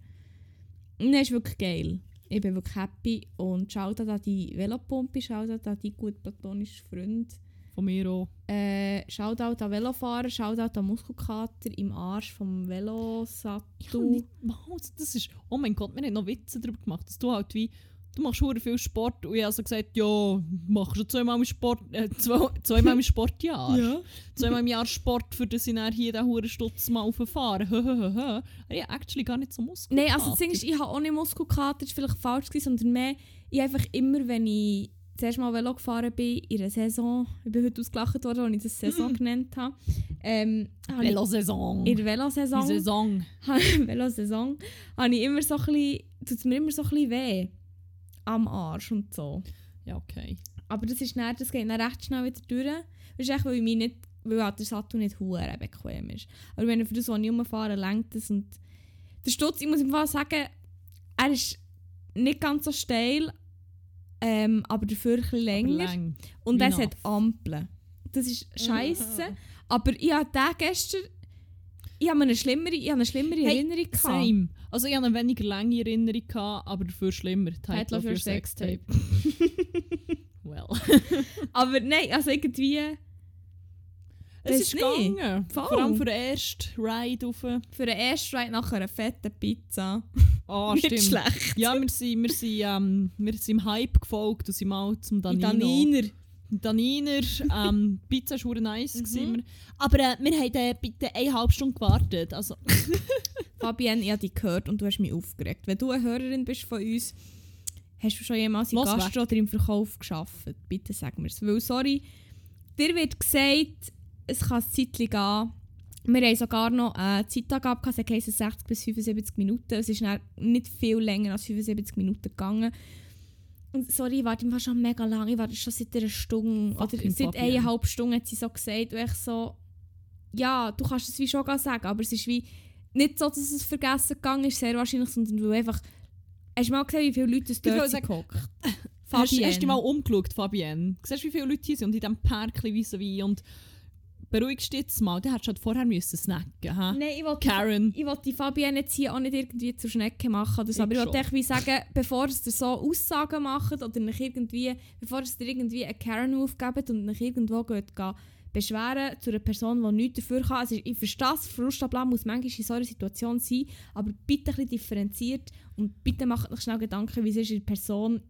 Und das ist wirklich geil. Ich bin wirklich happy und schaut an die Velopumpe, schaut an die gut platonischen Freund. Von mir auch. Äh, Shoutout an Velofahrer, Shoutout an Muskelkater im Arsch vom Ich Velosattel. nicht, was, das ist, oh mein Gott, wir haben noch Witze darüber gemacht, dass du halt wie, du machst hure viel Sport und ich habe so gesagt, ja, machst du zweimal im Sport, äh, zwei, zweimal im Sportjahr. Zweimal im Jahr Sport, für das ich dann hier den hure Stutz mal auffahren. Aber ich habe actually gar nicht so Muskeln. Nein, also das Ding ist, ich habe auch nicht Muskelkater, das war vielleicht falsch, gewesen, sondern mehr, ich einfach immer, wenn ich zuerst mal Velo gefahren bin, in einer Saison, ich bin heute ausgelacht worden, als ich das Saison genannt habe, ähm, Velosaison. in der Velosaison, Saison. Velosaison, habe ich immer so ein bisschen, tut es mir immer so ein bisschen weh am Arsch und so. Ja, okay. Aber das, ist dann, das geht dann recht schnell wieder durch. Das ist echt, weil, ich mich nicht, weil halt der Sattel nicht hure bequem ist. Aber wenn ich für das, was ich rumfahre, lenkt es. Und der Stutz, ich muss im Fall sagen, er ist nicht ganz so steil, ähm, aber dafür ein länger. Lang. Und Wie es hat. Ampeln. Das ist scheiße. Aber ich habe den gestern... Ich habe eine schlimmere, ich habe eine schlimmere Hey, Erinnerung gehabt. Same. Also ich hatte eine weniger lange Erinnerung, gehabt, aber dafür schlimmer. Title of your Sextape. well. Aber nein, also irgendwie... es ist gegangen. Voll. Vor allem für den ersten Ride rauf. Für den ersten Ride nach einer fetten Pizza. Ah, nicht stimmt. schlecht. Ja, wir sind, wir, sind, ähm, wir sind im Hype gefolgt und sind mal zum Danino. Daniner. Daniner. Ähm, Pizza war nice. Mhm. Aber äh, wir haben äh, bitte eineinhalb Stunden gewartet. Also, Fabienne, ich habe dich gehört und du hast mich aufgeregt. Wenn du eine Hörerin bist von uns, hast du schon jemals Los Gastro oder im Verkauf geschafft? Bitte sag mir es. Weil, sorry, dir wird gesagt, es kann ein Zeitchen gehen, Wir haben sogar noch eine Zeitangabe gehabt, es heisst 60 bis 75 Minuten. Es ist nicht viel länger als 75 Minuten gegangen. Und sorry, ich warte einfach schon mega lange. Ich warte schon seit einer Stunde. Fucking oder seit Fabienne. eineinhalb Stunden hat sie so gesagt. Und ich so, ja, du kannst es wie schon sagen, aber es ist wie nicht so, dass es vergessen gegangen ist, sehr wahrscheinlich, sondern du einfach... Hast du mal gesehen, wie viele Leute es dort sind gehockt? Hast, Fabienne. hast du dich mal umgeschaut, Fabienne? Siehst du, wie viele Leute hier sind und in diesem so wie und beruhigst dich jetzt mal, du hättest halt vorher müssen snacken, ha? Nein, ich wollte Karen. ich wollte die Fabienne jetzt hier auch nicht irgendwie zur Schnecke machen. Oder so. Ich Aber ich wollte schon. echt wie sagen, bevor es dir so Aussagen macht oder nicht irgendwie, bevor es dir irgendwie einen Karen-Move gebt und nicht irgendwo geht, beschweren zu einer Person, die nichts dafür kann. Also ich verstehe es, muss manchmal in so einer Situation sein, aber bitte ein bisschen differenziert und bitte macht euch schnell Gedanken, wie es ist, in Person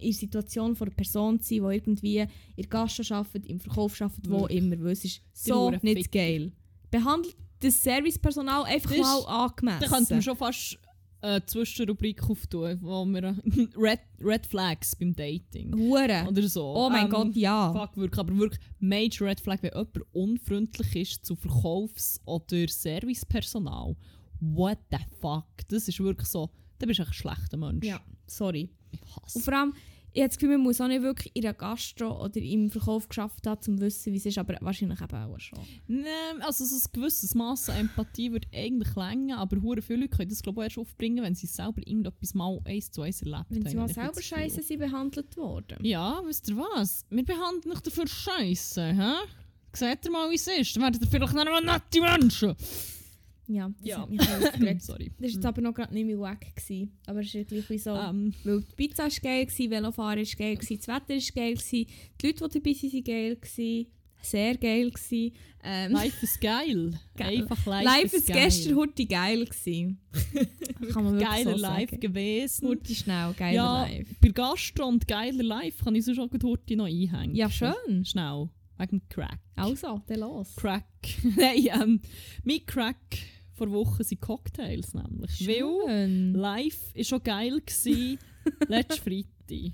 in der Situation von einer Person zu sein, die irgendwie in der Gastro arbeitet, im Verkauf arbeitet, wo immer. Weil es ist so nicht Ficker. geil. Behandelt das Servicepersonal einfach Das mal angemessen. Da könnten wir schon fast eine Zwischenrubrik auftun, wo wir Red, Red Flags beim Dating Hure. oder so. Oh mein Ähm, Gott, ja. Fuck, wirklich, aber wirklich Major Red Flag, wenn jemand unfreundlich ist zu Verkaufs- oder Servicepersonal. What the fuck? Das ist wirklich so, dann bist du ein schlechter Mensch. Ja, sorry. Ich Und vor allem, ich habe das Gefühl, man muss auch nicht wirklich in der Gastro oder im Verkauf geschafft haben, um zu wissen, wie es ist, aber wahrscheinlich eben auch schon. Nee, also so ein gewisses Maß an Empathie würde eigentlich länger, aber hure viele Leute können das glaube ich erst aufbringen, wenn sie selber irgendetwas mal eins zu eins erlebt Wenn sie haben, mal selber scheiße sind behandelt worden. Ja, wisst ihr was? Wir behandeln euch dafür scheiße, hä? Seht ihr mal, wie es ist? Dann werdet ihr vielleicht noch mal nette Menschen. Ja, das Ja. hat mich aufgeregt. Sorry. Das war jetzt aber noch gerade nicht mehr wack. Gewesen. Aber es ist gleich wie so. Ähm, Weil die Pizza war geil, gewesen, Velofahren war geil, gewesen, das Wetter war geil, gewesen, die Leute, die dabei waren, waren geil. Gewesen, sehr geil. Ähm, life ist geil. Geil. Einfach life, Live ist ist gestern heute geil. Gewesen. Kann man Geiler so Live sagen. gewesen. Heute schnell, geiler ja, Live. bei Gastro und geiler Live kann ich so schon gut heute noch einhängen. Ja, schön. Schnell. Wegen Crack. Also, dann los. Crack. Nein, ähm, mein Crack vor Wochen sind Cocktails nämlich. Weil Schön. live war schon geil gsi letzten Freitag.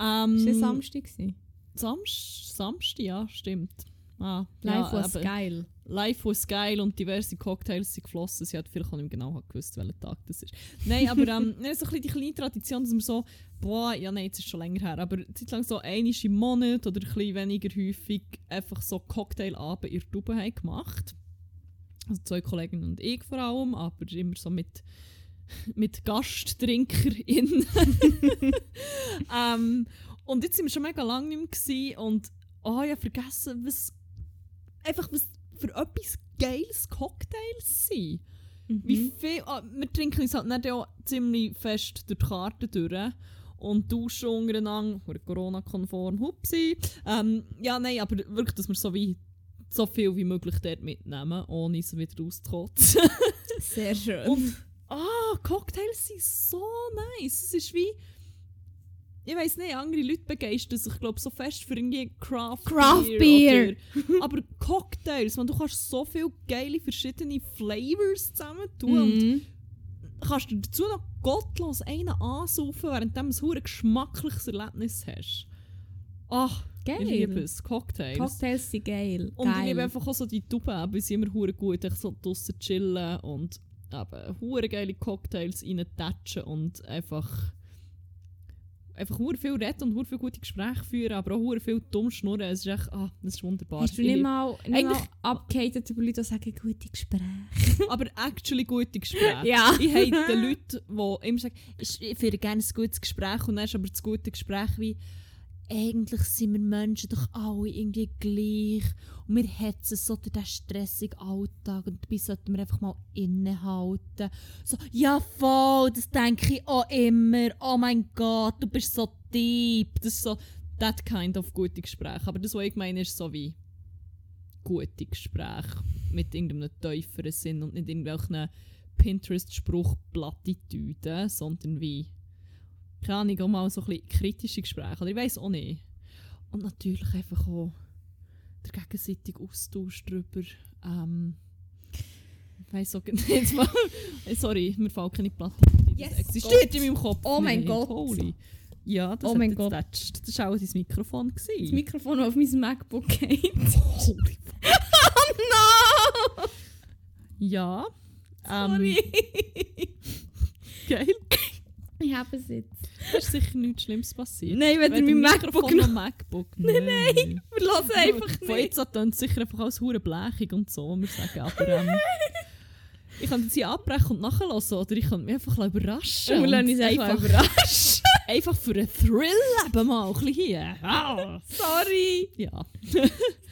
Ähm, Ist das Samstag? gewesen? Samst, Samstag, ja, stimmt. Ah, Live ja, was geil. Live was geil und diverse Cocktails sind geflossen. Sie hat vielleicht auch nicht genau gewusst, welcher Tag das ist. Nein, aber ähm, so ein bisschen die kleine Tradition, dass wir so, boah, ja nein, jetzt ist schon länger her, aber Zeit lang so einmal im Monat oder ein bisschen weniger häufig einfach so Cocktailabend in der Tube haben gemacht. Also zwei Kollegen und ich vor allem, aber immer so mit, mit GasttrinkerInnen. ähm, und jetzt sind wir schon mega lange nicht mehr und oh, ich habe vergessen, was einfach was für etwas geiles Cocktails sind. Wie Mhm. viel, ah, wir trinken uns halt nicht auch ziemlich fest durch die Karte durch und duschen untereinander, Corona-konform, hupsi. Ähm, ja, nein, aber wirklich, dass wir so, wie, so viel wie möglich dort mitnehmen, ohne es wieder rauszukotzen. Sehr schön. Und ah, Cocktails sind so nice. Es ist wie. Ich weiß nicht, andere Leute begeistern sich, glaube so fest für irgendwie Craft, Craft Beer. Beer. Aber Cocktails, man, du kannst so viele geile verschiedene Flavors zusammen tun und Mhm. kannst dazu noch gottlos einen ansaufen, während du ein hure geschmackliches Erlebnis hast. Ach, Geil. ich liebe es. Cocktails. Cocktails sind geil. Und ich geil. liebe einfach auch so die Tube, eben, sie immer hure gut, echt so draussen chillen und eben hure geile Cocktails reintatschen und einfach einfach hure viel reden und hure viel gute Gespräche führen, aber auch hure viel dumm schnurren. Es ist echt, ah, das ist wunderbar. Hast du Ich nicht mal, nicht mal abgehatet über Leute, die sagen, gute Gespräche? aber actually gute Gespräche. Ja. Ich hate Leute, die immer sagen, ich ich führe gerne ein gutes Gespräch und dann ist aber das gute Gespräch wie eigentlich sind wir Menschen doch alle irgendwie gleich und wir hetzen so diesen stressigen Alltag und dabei sollten wir einfach mal innehalten. So, ja voll, das denke ich auch immer. Oh mein Gott, du bist so deep. Das ist so that kind of gute Gespräch. Aber das, was ich meine, ist so wie gute Gespräche mit irgendeinem tieferen Sinn und nicht irgendwelchen Pinterest-Spruch-Plattitüden, sondern wie, keine Ahnung, auch mal so ein bisschen kritische Gespräche. Oder ich weiß auch nicht. Und natürlich einfach auch der gegenseitige Austausch darüber. Ähm, ich weiss auch nicht mal. Sorry, mir fällt keine ein. Yes, das existiert Gott. in meinem Kopf. Oh mein nicht. Gott. Holy. Ja, das Oh mein Gott. Das war auch dein Mikrofon. Das Gewesen. Mikrofon, das auf meinem MacBook geht. Holy no! Ja. Ähm, Sorry. geil. Ich habe es jetzt. Ist sicher nichts Schlimmes passiert. Nein, wenn ihr mein MacBook noch. MacBook. Nein, nein. Wir lassen einfach Von nicht. jetzt an tönt es sicher einfach als hure blechig und so, wir sagen. Aber ähm, ich kann sie abbrechen und nachhören oder ich kann mich einfach überraschen. Wir und lassen uns einfach überraschen. einfach für einen Thrill eben mal ein bisschen hier. Sorry. Ja.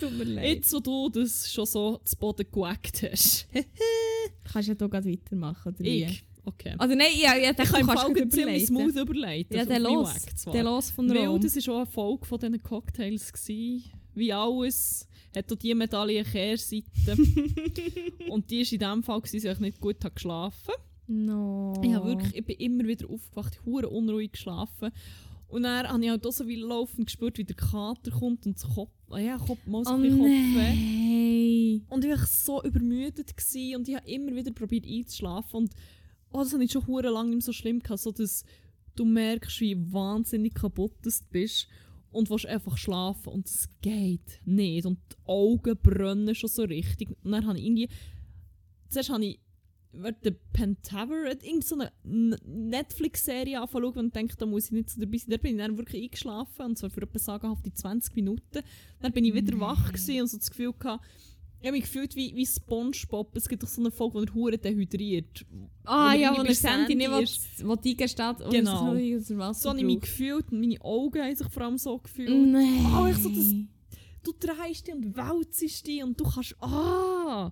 Tut mir leid. Jetzt, wo du das schon so zu Boden geweckt hast. Kannst du ja hier gerade weitermachen, oder wie? Ich? Okay. Also nein, ja, ja, Ich dann kann kannst du ziemlich smooth überleiten. Ja, der los. Der los von Weil Rom. das war auch eine Folge von diesen Cocktails. Gewesen. Wie alles hat auch diese Medaille eine Kehrseite. und die war in dem Fall, gewesen, dass ich nicht gut habe geschlafen No. Ich, habe wirklich, ich bin immer wieder aufgewacht, hure unruhig geschlafen. Und dann habe ich halt auch so wie laufend gespürt, wie der Kater kommt und das Kopf, ah ja, Kopf, so Oh ein Kopfweh. nein. Und ich war so übermüdet gewesen und ich habe immer wieder probiert einzuschlafen. Und oh, das habe ich schon hure lange nicht mehr so schlimm gehabt, so dass du merkst, wie wahnsinnig kaputt du bist und willst einfach schlafen und es geht nicht. Und die Augen brennen schon so richtig. Und dann habe ich irgendwie... Zuerst habe ich der Pentaver, irgend so eine Netflix-Serie anfangen und denke, da muss ich nicht so dabei sein. Da bin ich dann wirklich eingeschlafen und zwar für etwa sagenhafte 20 Minuten. Dann bin ich wieder wach und so das Gefühl gehabt, ich habe mich gefühlt wie, wie Spongebob. Es gibt doch so eine Folge, wo er hure dehydriert. Ah ja, er wo der Sandy nicht will, will eingesteht und Genau. aus dem Wasser So habe ich mich gefühlt und meine Augen haben sich vor allem so gefühlt. Nein. Oh, ich so das- Du drehst dich und wälzest dich und du kannst... Ah!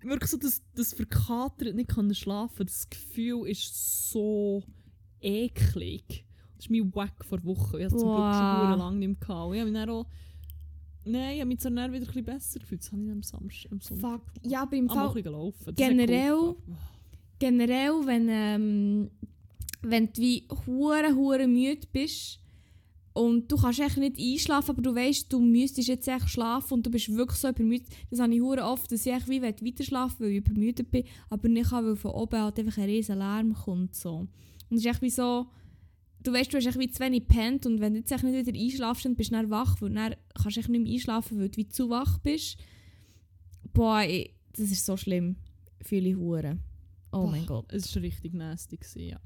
Wirklich so das, das verkatert nicht können schlafen. Das Gefühl ist so eklig. Das ist mein Wack vor Wochen. Ich hatte es zum Glück schon Wow. lange nicht mehr. gehabt. Ich habe mich dann auch... Nein, ich habe mich zwar dann wieder ein besser gefühlt. Das habe ich am Samstag, am Sonntag. Fuck. Ja, aber im Am Fall gelaufen. Generell- generell, wenn, ähm, wenn du wie hure hure müde bist und du kannst echt nicht einschlafen, aber du weißt, du müsstest jetzt echt schlafen und du bist wirklich so übermüdet. Das habe ich hure oft, dass ich echt wie weiter schlafen weil ich übermüdet bin, aber nicht kann, weil von oben halt einfach ein riesen Lärm kommt. So. Und es ist echt wie so, du weißt, du hast wie zu wenig gepennt und wenn du jetzt nicht wieder einschlafst, dann bist du dann wach, weil dann kannst du nicht mehr einschlafen, weil du wie zu wach bist. Boah, ich, das ist so schlimm. Fühle ich hure. Oh Boah, mein Gott. Es war richtig nasty. Gewesen, ja.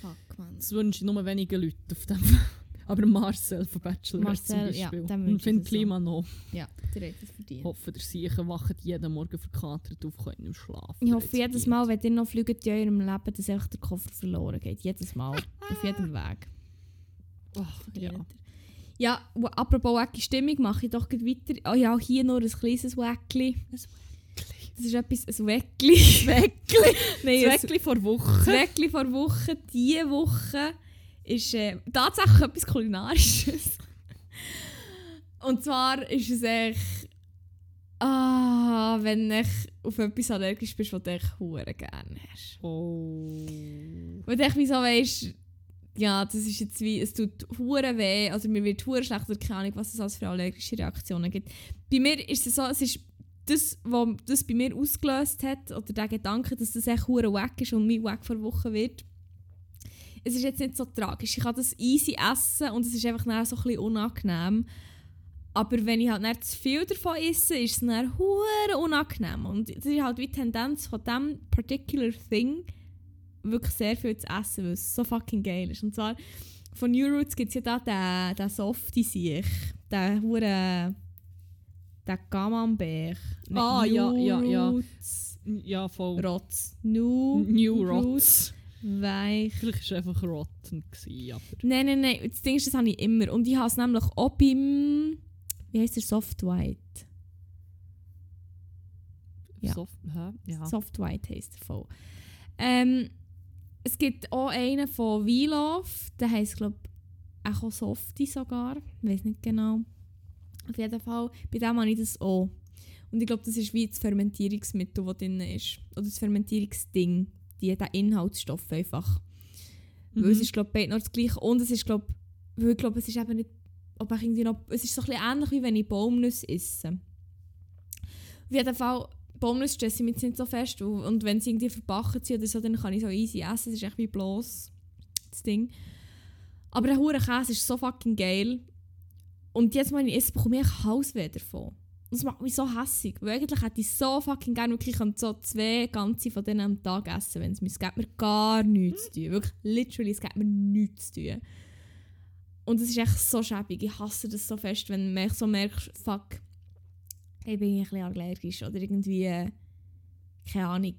Fuck, man. Das wünsche ich nur wenigen Leuten auf dem. Aber Marcel von Bachelor Marcel, zum ja, Beispiel. dem Und ich Finn das Klima noch. Ja, der hat es verdient. Hoffen, der Siechen wacht jeden Morgen verkatert auf, können nicht schlafen. Ich hoffe jedes Mal, wenn ihr noch fliegt in eurem Leben, dass einfach der Koffer verloren geht. Jedes Mal. Auf jedem Weg. verdient. Ach, ja. Ja, apropos wacky Stimmung, mache ich doch gleich weiter. Oh ja, auch hier noch ein kleines Wäckli. Das ist etwas, ein Wäckli. Wäckli? Nein, ein Weckli vor Das Woche. Wäckli vor Woche, diese Woche, ist äh, tatsächlich etwas Kulinarisches. Und zwar ist es echt. Ah, wenn du auf etwas allergisch bist, was du echt hure gerne hast. Oh. Weil du echt wie so weisst, ja, das ist jetzt wie, es tut hure weh, also mir wird hure schlecht oder keine Ahnung, was es alles für allergische Reaktionen gibt. Bei mir ist es so, es ist das, was das bei mir ausgelöst hat, oder der Gedanke, dass das echt hure wack ist und mein Wack vor Wochen wird. Es ist jetzt nicht so tragisch. Ich kann das easy essen und es ist einfach dann so ein bisschen unangenehm. Aber wenn ich halt nicht zu viel davon esse, ist es dann hure unangenehm. Und das ist halt wie die Tendenz von diesem particular thing, wirklich sehr viel zu essen, weil es so fucking geil ist. Und zwar von New Roots gibt es ja da den, den Softie sich, den hure den Camembert. Ah, ja, ja, ja. Roots, Ja, voll. Rotz. New, New Roots. Weich. Vielleicht war es einfach rotten. Gewesen, aber Nein, nein, nein. Das Ding ist, das habe ich immer. Und ich habe es nämlich auch beim. Wie heisst der? Soft White. Ja. Soft, hä? Ja. Soft White heisst der voll. Ähm, es gibt auch einen von Wheelove. Der heisst, glaube ich, auch Softie sogar. Ich weiß nicht genau. Auf jeden Fall, bei dem habe ich das auch. Und ich glaube, das ist wie das Fermentierungsmittel, das drin ist. Oder das Fermentierungsding. Die, der Inhaltsstoff einfach. Weil es Mhm. ist, glaube ich, noch das Gleiche. Und es ist, glaube weil ich glaube, es ist eben nicht, ob ich irgendwie noch, es ist so ein bisschen ähnlich, wie wenn ich Baumnüsse esse. Auf jeden Fall, Baumnüsse stresse ich mich jetzt nicht so fest. Und wenn sie irgendwie verbacken sind oder so, dann kann ich so easy essen. Das ist echt wie bloß das Ding. Aber der hure Käse ist so fucking geil. Und jetzt, wenn ich esse, bekomme ich Halsweh davon. Das macht mich so hässig. Weil eigentlich hätte ich so fucking gerne wirklich so zwei ganze von denen am Tag essen, wenn es mir, es gibt mir gar nichts zu tun. Wirklich, literally, es gibt mir nichts zu tun. Und es ist echt so schäbig. Ich hasse das so fest, wenn man so merkt, fuck, ich bin ein bisschen allergisch oder irgendwie, keine Ahnung,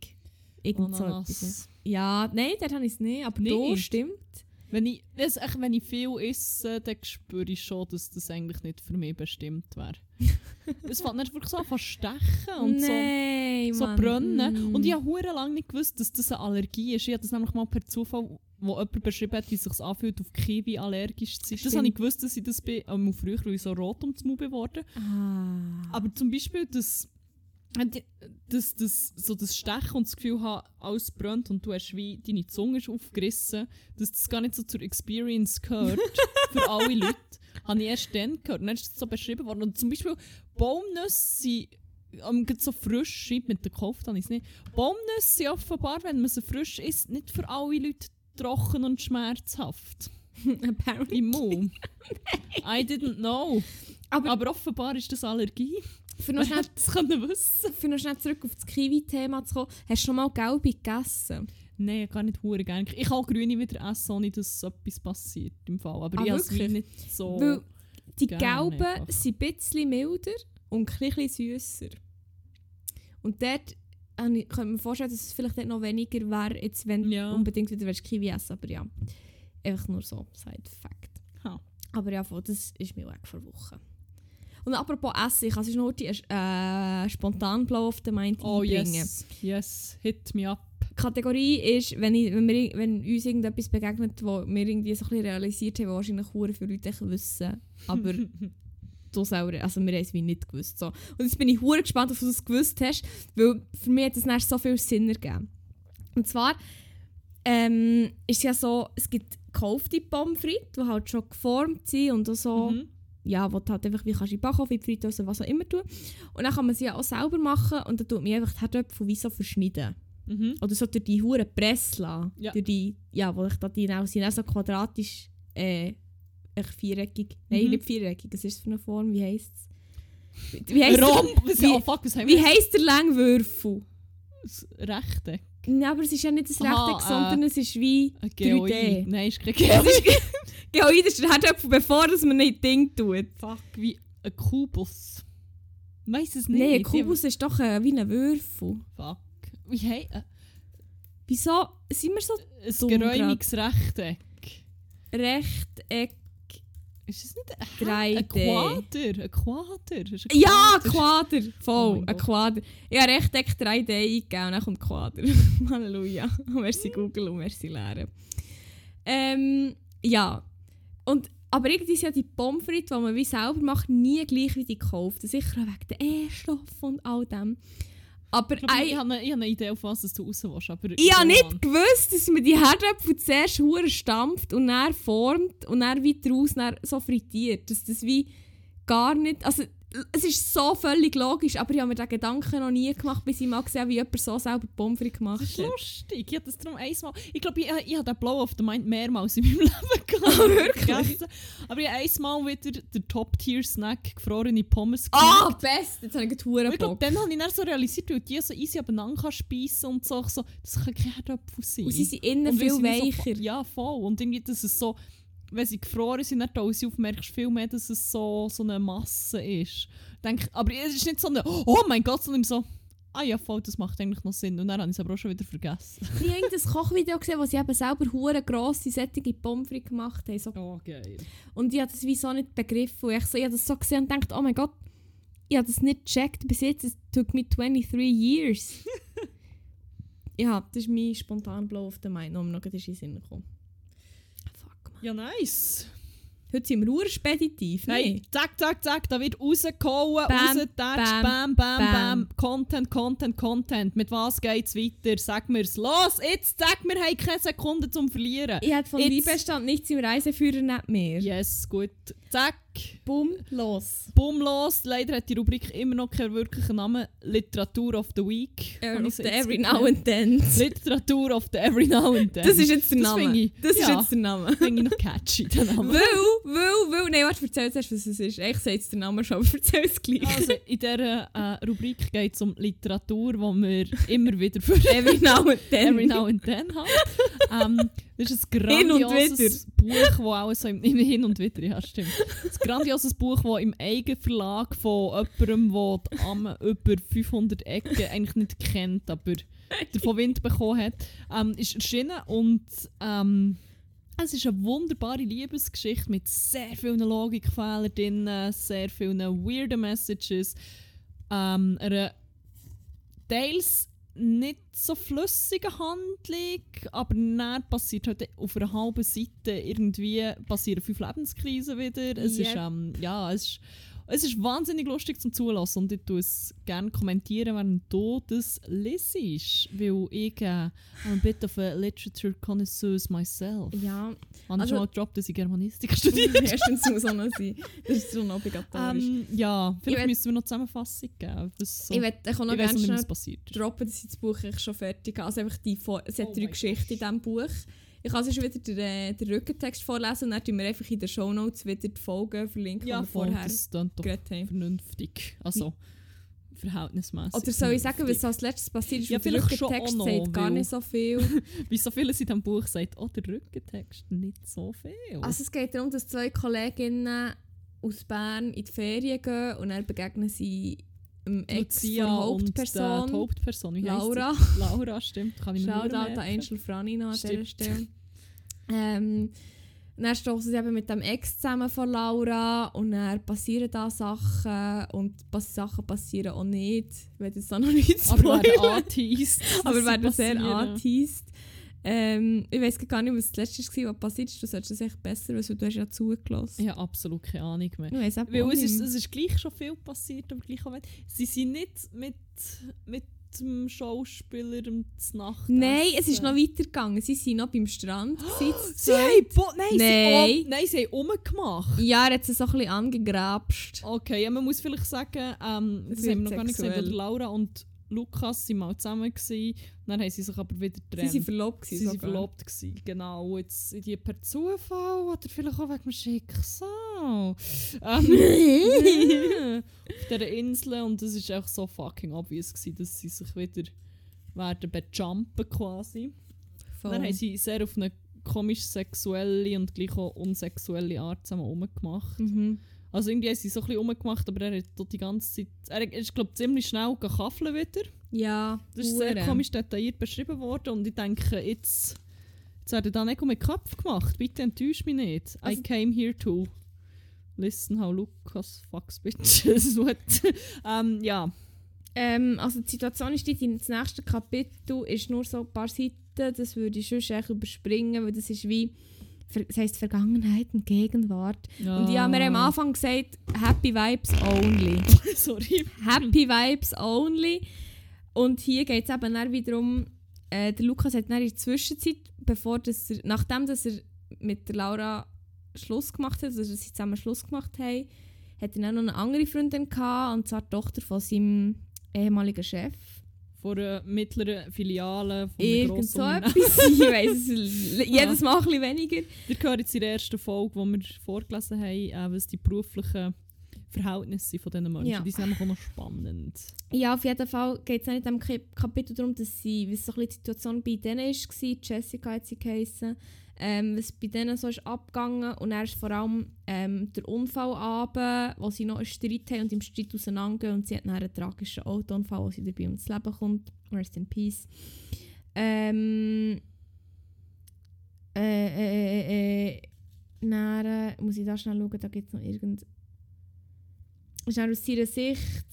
irgend so etwas. Ja, nein, dort habe ich es nicht, aber Nicht? da stimmt. Wenn ich, das, echt, wenn ich viel esse, dann spüre ich schon, dass das eigentlich nicht für mich bestimmt wäre. es fängt nicht wirklich so an stechen und so. nein, so Mann. brennen. Mm. Und ich habe lange nicht gewusst, dass das eine Allergie ist. Ich habe das nämlich mal per Zufall, wo jemand beschrieben hat, wie es sich anfühlt, auf Kiwi allergisch zu sein. Das habe ich gewusst, dass ich das bin, ähm, früher, weil ich so rot ums Mund geworden. Ah. Aber zum Beispiel das, das, das, so das Stechen und das Gefühl haben, alles brennt und du hast wie deine Zunge ist aufgerissen, dass das gar nicht so zur Experience gehört für alle Leute, habe ich erst dann gehört. Und dann ist das so beschrieben worden. Und zum Beispiel Baumnüsse sind ähm, gerade so frisch, mit der Kopf, dann ist es nicht. Baumnüsse sind offenbar, wenn man sie frisch isst, nicht für alle Leute trocken und schmerzhaft. Apparently. Im Mund. I didn't know. Aber, Aber offenbar ist das Allergie. Für, noch schnell, das können wissen. für noch schnell zurück auf das Kiwi-Thema zu kommen, hast du schon mal Gelbe gegessen? Nein, gar nicht hure gerne. Ich kann Grüne wieder essen, ohne dass etwas passiert im Fall. Aber Ah, ich wirklich? nicht so... Weil die Gelben einfach. sind ein bisschen milder und ein bisschen süsser. Und dort habe ich- könnte mir vorstellen, dass es vielleicht noch weniger wäre, jetzt, wenn Ja. du unbedingt wieder willst Kiwi essen Aber ja, einfach nur so, Side-Fact. Ha. Aber ja, voll, das ist mir weg vor Wochen. Und apropos Essen, ich kann nur die äh, spontan Blow of the Mind Oh einbringen. yes, yes, hit me up. Kategorie ist, wenn, ich, wenn, wir, wenn uns irgendetwas begegnet, wo wir irgendwie so ein bisschen realisiert haben, was wahrscheinlich hure viele Leute wissen. Aber du selber, also wir haben es wie nicht gewusst. So. Und jetzt bin ich hure gespannt, ob du es gewusst hast, weil für mich hat es dann so viel Sinn ergeben. Und zwar ähm, ist es ja so, es gibt gekaufte Pommes frites, die halt schon geformt sind und so Mhm. Ja, wo du halt einfach wie kannst du Backofen, in die Fritteuse, was auch immer tun. Und dann kann man sie ja auch selber machen und dann tut man einfach die Herdöpfel wie so verschneiden. Mhm. Oder so durch die hure Presse lassen. Ja. Durch die, ja, wo ich da die auch sind, auch so quadratisch, äh, echt viereckig. Nein, Mhm. nicht viereckig, was ist das für eine Form, wie heisst es? Wie heisst Rom! der, wie- oh fuck, was haben wie wir? heisst der Langwürfel? Das Rechte. Nein, aber es ist ja nicht das Aha, Rechteck, äh, sondern es ist wie Ein 3D. Geoid. Nein, ist kein Es Geoid. ist Geoid ist der Herdöpfel, bevor das man nicht Ding tut. Fuck, wie ein Kubus. Weiss es nicht. Nein, ein Kubus ist doch äh, wie ein Würfel. Fuck. Wie hey, äh, Wieso sind wir so ein Dumm geräumiges Rechteck. Rechteck? Ist es nicht ein, 3D. ein Quader? Ein Quader? Ist ein Ja, Quader. Oh Voll, mein ein. Quader. Ich habe Rechteck 3D eingegeben und dann kommt Quader. Halleluja. merci Google und merci Lehre. Ähm, ja. Und, aber irgendwie sind ja die Pommes frites, die man wie selber macht, nie gleich wie die gekauft. Sicher wegen der E-Stoff und all dem. Aber Ich, ich, habe eine, ich habe eine Idee, auf was du raus willst, aber... ich habe nicht on. gewusst, dass man die Herdöpfel zuerst hure stampft und dann formt und dann weiter raus dann so frittiert. Dass das wie gar nicht... Also, es ist so völlig logisch, aber ich habe mir den Gedanken noch nie gemacht, bis ich mal gesehen habe, wie jemand so selber Pommes gemacht Das ist hat. lustig. Ich habe das darum einmal... Ich glaube, ich, ich habe den Blow of the Mind mehrmals in meinem Leben gehabt. Ah, wirklich? Aber ich habe einmal wieder den Top-Tier-Snack gefrorene Pommes Ah, gemacht. best! Jetzt habe ich hure ich glaube, dann habe ich dann so realisiert, weil die so easy abeinander kann speisen und so, so, das kann kein Herdöpfel sein. Und sie sind innen Und viel wie So, weicher. ja, voll. Und irgendwie, dass es so, wenn sie gefroren sind, dann tauen sie auf, merkst du viel mehr, dass es so, so eine Masse ist. Denk, aber es ist nicht so eine, oh mein Gott, sondern so, ah ja, voll, das macht eigentlich noch Sinn. Und dann habe ich es aber auch schon wieder vergessen. Ich habe irgendein Kochvideo gesehen, wo sie eben selber hure grosse, sättige Pommes frites gemacht haben. So. Oh, geil. Und ich habe das wie so nicht begriffen. Und ich, so, ich habe das so gesehen und gedacht, oh mein Gott, ich habe das nicht gecheckt bis jetzt. Es took me 23 years. ja, das ist mein spontan Blow of the Mind, noch noch in den Sinn gekommen. Ja, nice. Heute sind wir urspeditiv, Hey, ne? zack, zack, zack, da wird rausgehauen, rausgetatscht, bam, bam, bam, bam, bam. Content, Content, Content. Mit was geht's weiter? Sag mir's. Los, jetzt sag mir, hey, keine Sekunde zum Verlieren. Ich hätte von Jetzt- Liebestand nichts im Reiseführer nicht mehr. Yes, gut. Zack, Rubrik. Bumm, los. Bumm los. Leider hat die Rubrik immer noch keinen wirklichen Namen. Literatur of the Week. Er of the every now and then. Literatur of the every now and then. Das ist jetzt der Das Name. finde ich- das ist ja. jetzt der Name. Finde ich noch catchy, der Name. Weil, weil, weil, nein, warte, erzähl zuerst, was es ist. Ich sage jetzt den Namen schon, aber erzähl es gleich. Also, in dieser äh, Rubrik geht es um Literatur, die wir immer wieder für every now and then. every now and then haben. Ähm, das ist ein grandioses Buch, das auch so im, im Hin und Wieder, ja stimmt. Ein grandioses Buch, das im eigenen Verlag von jemandem, der die Amme über 500 Ecken eigentlich nicht kennt, aber davon Wind bekommen hat, ähm, ist erschienen und ähm, es ist eine wunderbare Liebesgeschichte mit sehr vielen Logikfehlern drin, sehr vielen weirden Messages, ähm, einer teils nicht so flüssige Handlung, aber dann passiert halt auf einer halben Seite irgendwie passieren fünf Lebenskrisen wieder. Es ist, Yep. ähm, ja, es ist, es ist wahnsinnig lustig zum Zulassen und ich tue es gerne kommentieren, während du das lesest, weil ich äh, a bit of a literature connoisseur myself. Ja, Habe Also- schon mal gedroppt, dass ich Germanistik studiere. erstens muss auch noch sein. Das ist schon obligatorisch. ähm, ja, vielleicht müssen wir noch Zusammenfassung geben. Was so, ich ich auch noch ich ist. droppen, dass ich das Buch schon fertig habe. Also einfach die, es hat Oh drei Geschichten in diesem Buch. Ich kann sonst wieder den, äh, den Rückentext vorlesen und dann tun wir einfach in den Shownotes wieder die Folgen verlinken, Ja, die wir vorher das klingt doch vernünftig. Also, verhältnismäßig. Oder soll ich sagen, was als letztes passiert ist? Ja, der schon Rückentext auch noch, sagt gar nicht so viel. Wie so vieles in diesem Buch sagt, oh, der Rückentext nicht so viel. Also es geht darum, dass zwei Kolleginnen aus Bern in die Ferien gehen und dann begegnen sie einem Ex der und Hauptperson, die Hauptperson, wie Laura. Laura, stimmt. Kann ich mir nur an merken. Angel Franny noch an dieser Stimmt. Stelle. Ähm, dann stoßen sie eben mit dem Ex zusammen von Laura und dann passieren da Sachen und Sachen passieren auch nicht. Ich will jetzt da noch nicht Aber werden angeteased. Aber werden sehr angeteased. Ähm, ich weiß gar nicht, was das letzte war, was passiert ist. Du solltest das echt besser wissen, weil du hast ja zugelassen. Ich habe absolut keine Ahnung mehr. Ich weiss Weil es ist, es ist gleich schon viel passiert, aber gleich auch Sie sind nicht mit, mit dem Schauspieler um die Nacht. Nein, es ist noch weitergegangen. Sie waren noch beim Strand. zu Sie haben, Bo nein, Nein. Sie, oh, nein, sie haben umgemacht. ja, er hat sie so ein bisschen angegrapscht. Okay, ja, man muss vielleicht sagen, ähm, das wird haben wir noch gar nicht sexuell. aber Laura und Lukas waren mal zusammen. Gewesen, dann haben sie sich aber wieder Sie getrennt. waren verlobt. Sie gewesen waren sogar. verlobt. Gewesen, genau. Jetzt die per Zufall oder vielleicht auch wegen dem Schicksal. Ähm, auf dieser Insel und es war echt so fucking obvious, gewesen, dass sie sich wieder werden bejumpen quasi. Voll. Dann haben sie sehr auf eine komisch sexuelle und gleich auch unsexuelle Art zusammen rumgemacht. Mhm. Also irgendwie haben sie so ein bisschen rumgemacht, aber er hat die ganze Zeit... Er ist, glaube ziemlich schnell gekaffeln wieder. Ja, Das ist sehr hure. komisch detailliert beschrieben worden und ich denke, jetzt, jetzt werden da nicht mit Kopf gemacht. Bitte enttäusch mich nicht. I Also- came here to listen how Lucas fucks bitches. What? ähm, ja. Ähm, also die Situation ist die, das nächste Kapitel ist nur so ein paar Seiten, das würde ich sonst echt überspringen, weil das ist wie, das heisst Vergangenheit und Gegenwart. Und ich habe mir am Anfang gesagt, Happy Vibes only. Sorry. Happy Vibes only. Und hier geht es eben dann wiederum, äh, der Lukas hat dann in der Zwischenzeit, bevor das er, nachdem dass er mit der Laura Schluss gemacht hat, also dass sie zusammen Schluss gemacht haben, hat er dann noch eine andere Freundin gehabt, und zwar die Tochter von seinem ehemaligen Chef. Von einer mittleren Filiale von Irgend so etwas. ich weiss es jedes Mal ein bisschen weniger. Wir hören jetzt in der ersten Folge, die wir vorgelesen haben, äh, was die beruflichen Verhältnisse von diesen Menschen. Ja. Die sind nämlich auch noch spannend. Ja, auf jeden Fall geht es in diesem Kap- Kapitel darum, dass sie, was so ein bisschen die Situation bei denen war, Jessica hat sie geheissen, ähm, was bei denen so ist abgegangen und er ist vor allem ähm, der Unfall abend, wo sie noch einen Streit haben und im Streit auseinandergehen und sie hat einen tragischen Autounfall, wo sie dabei ums Leben kommt. Rest in Peace. Ähm, äh, äh, äh, äh, dann, muss ich da schnell schauen, da gibt es noch irgend... Ist aus ihrer Sicht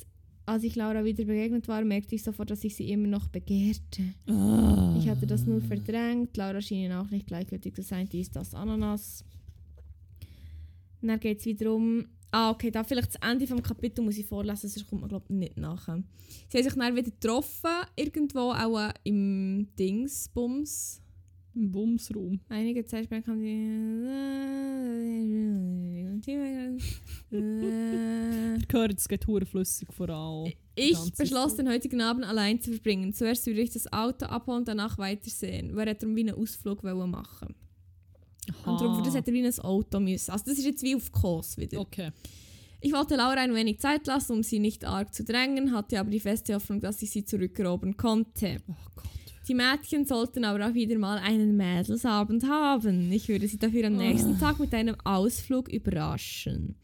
als ich Laura wieder begegnet war, merkte ich sofort, dass ich sie immer noch begehrte. Ah. Ich hatte das nur verdrängt. Laura schien auch nicht gleichgültig zu sein. Dies, das, Ananas. Und dann geht es wiederum. Ah, okay, da vielleicht das Ende vom Kapitel muss ich vorlesen, sonst kommt man glaube ich nicht nachher. Sie haben sich dann wieder getroffen, irgendwo auch äh, im Dingsbums. Bumsraum. Einige Zeit später kam die. Ich höre, es geht flüssig voran. Ich beschloss, den heutigen Abend allein zu verbringen. Zuerst würde ich das Auto abholen und danach weitersehen. Wer hätte darum wie einen Ausflug machen Und darum, für das hätte er wie ein Auto müssen. Also das ist jetzt wie auf Kurs wieder. Okay. Ich wollte Laura ein wenig Zeit lassen, um sie nicht arg zu drängen, hatte aber die feste Hoffnung, dass ich sie zurückerobern konnte. Oh Gott. Die Mädchen sollten aber auch wieder mal einen Mädelsabend haben. Ich würde sie dafür am nächsten Tag mit einem Ausflug überraschen.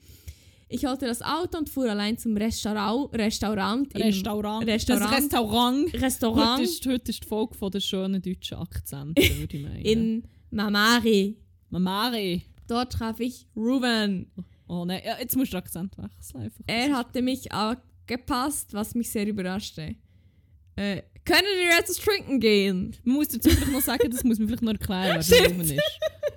Ich holte das Auto und fuhr allein zum Restaurant, Restaurant, Restaurant. Restaurant. Das Restaurant. Heute Restaurant ist, heute ist die Folge von den schönen deutschen Akzenten, würde ich meinen. in Mamari. Mamari. Dort traf ich Ruben. Oh nein, ja, jetzt musst du Akzent wechseln. Einfach. Er hatte mich angepasst, was mich sehr überraschte. Äh, können wir jetzt trinken gehen? Man muss dazu vielleicht noch sagen, das muss man vielleicht noch erklären, wer der Ruben ist.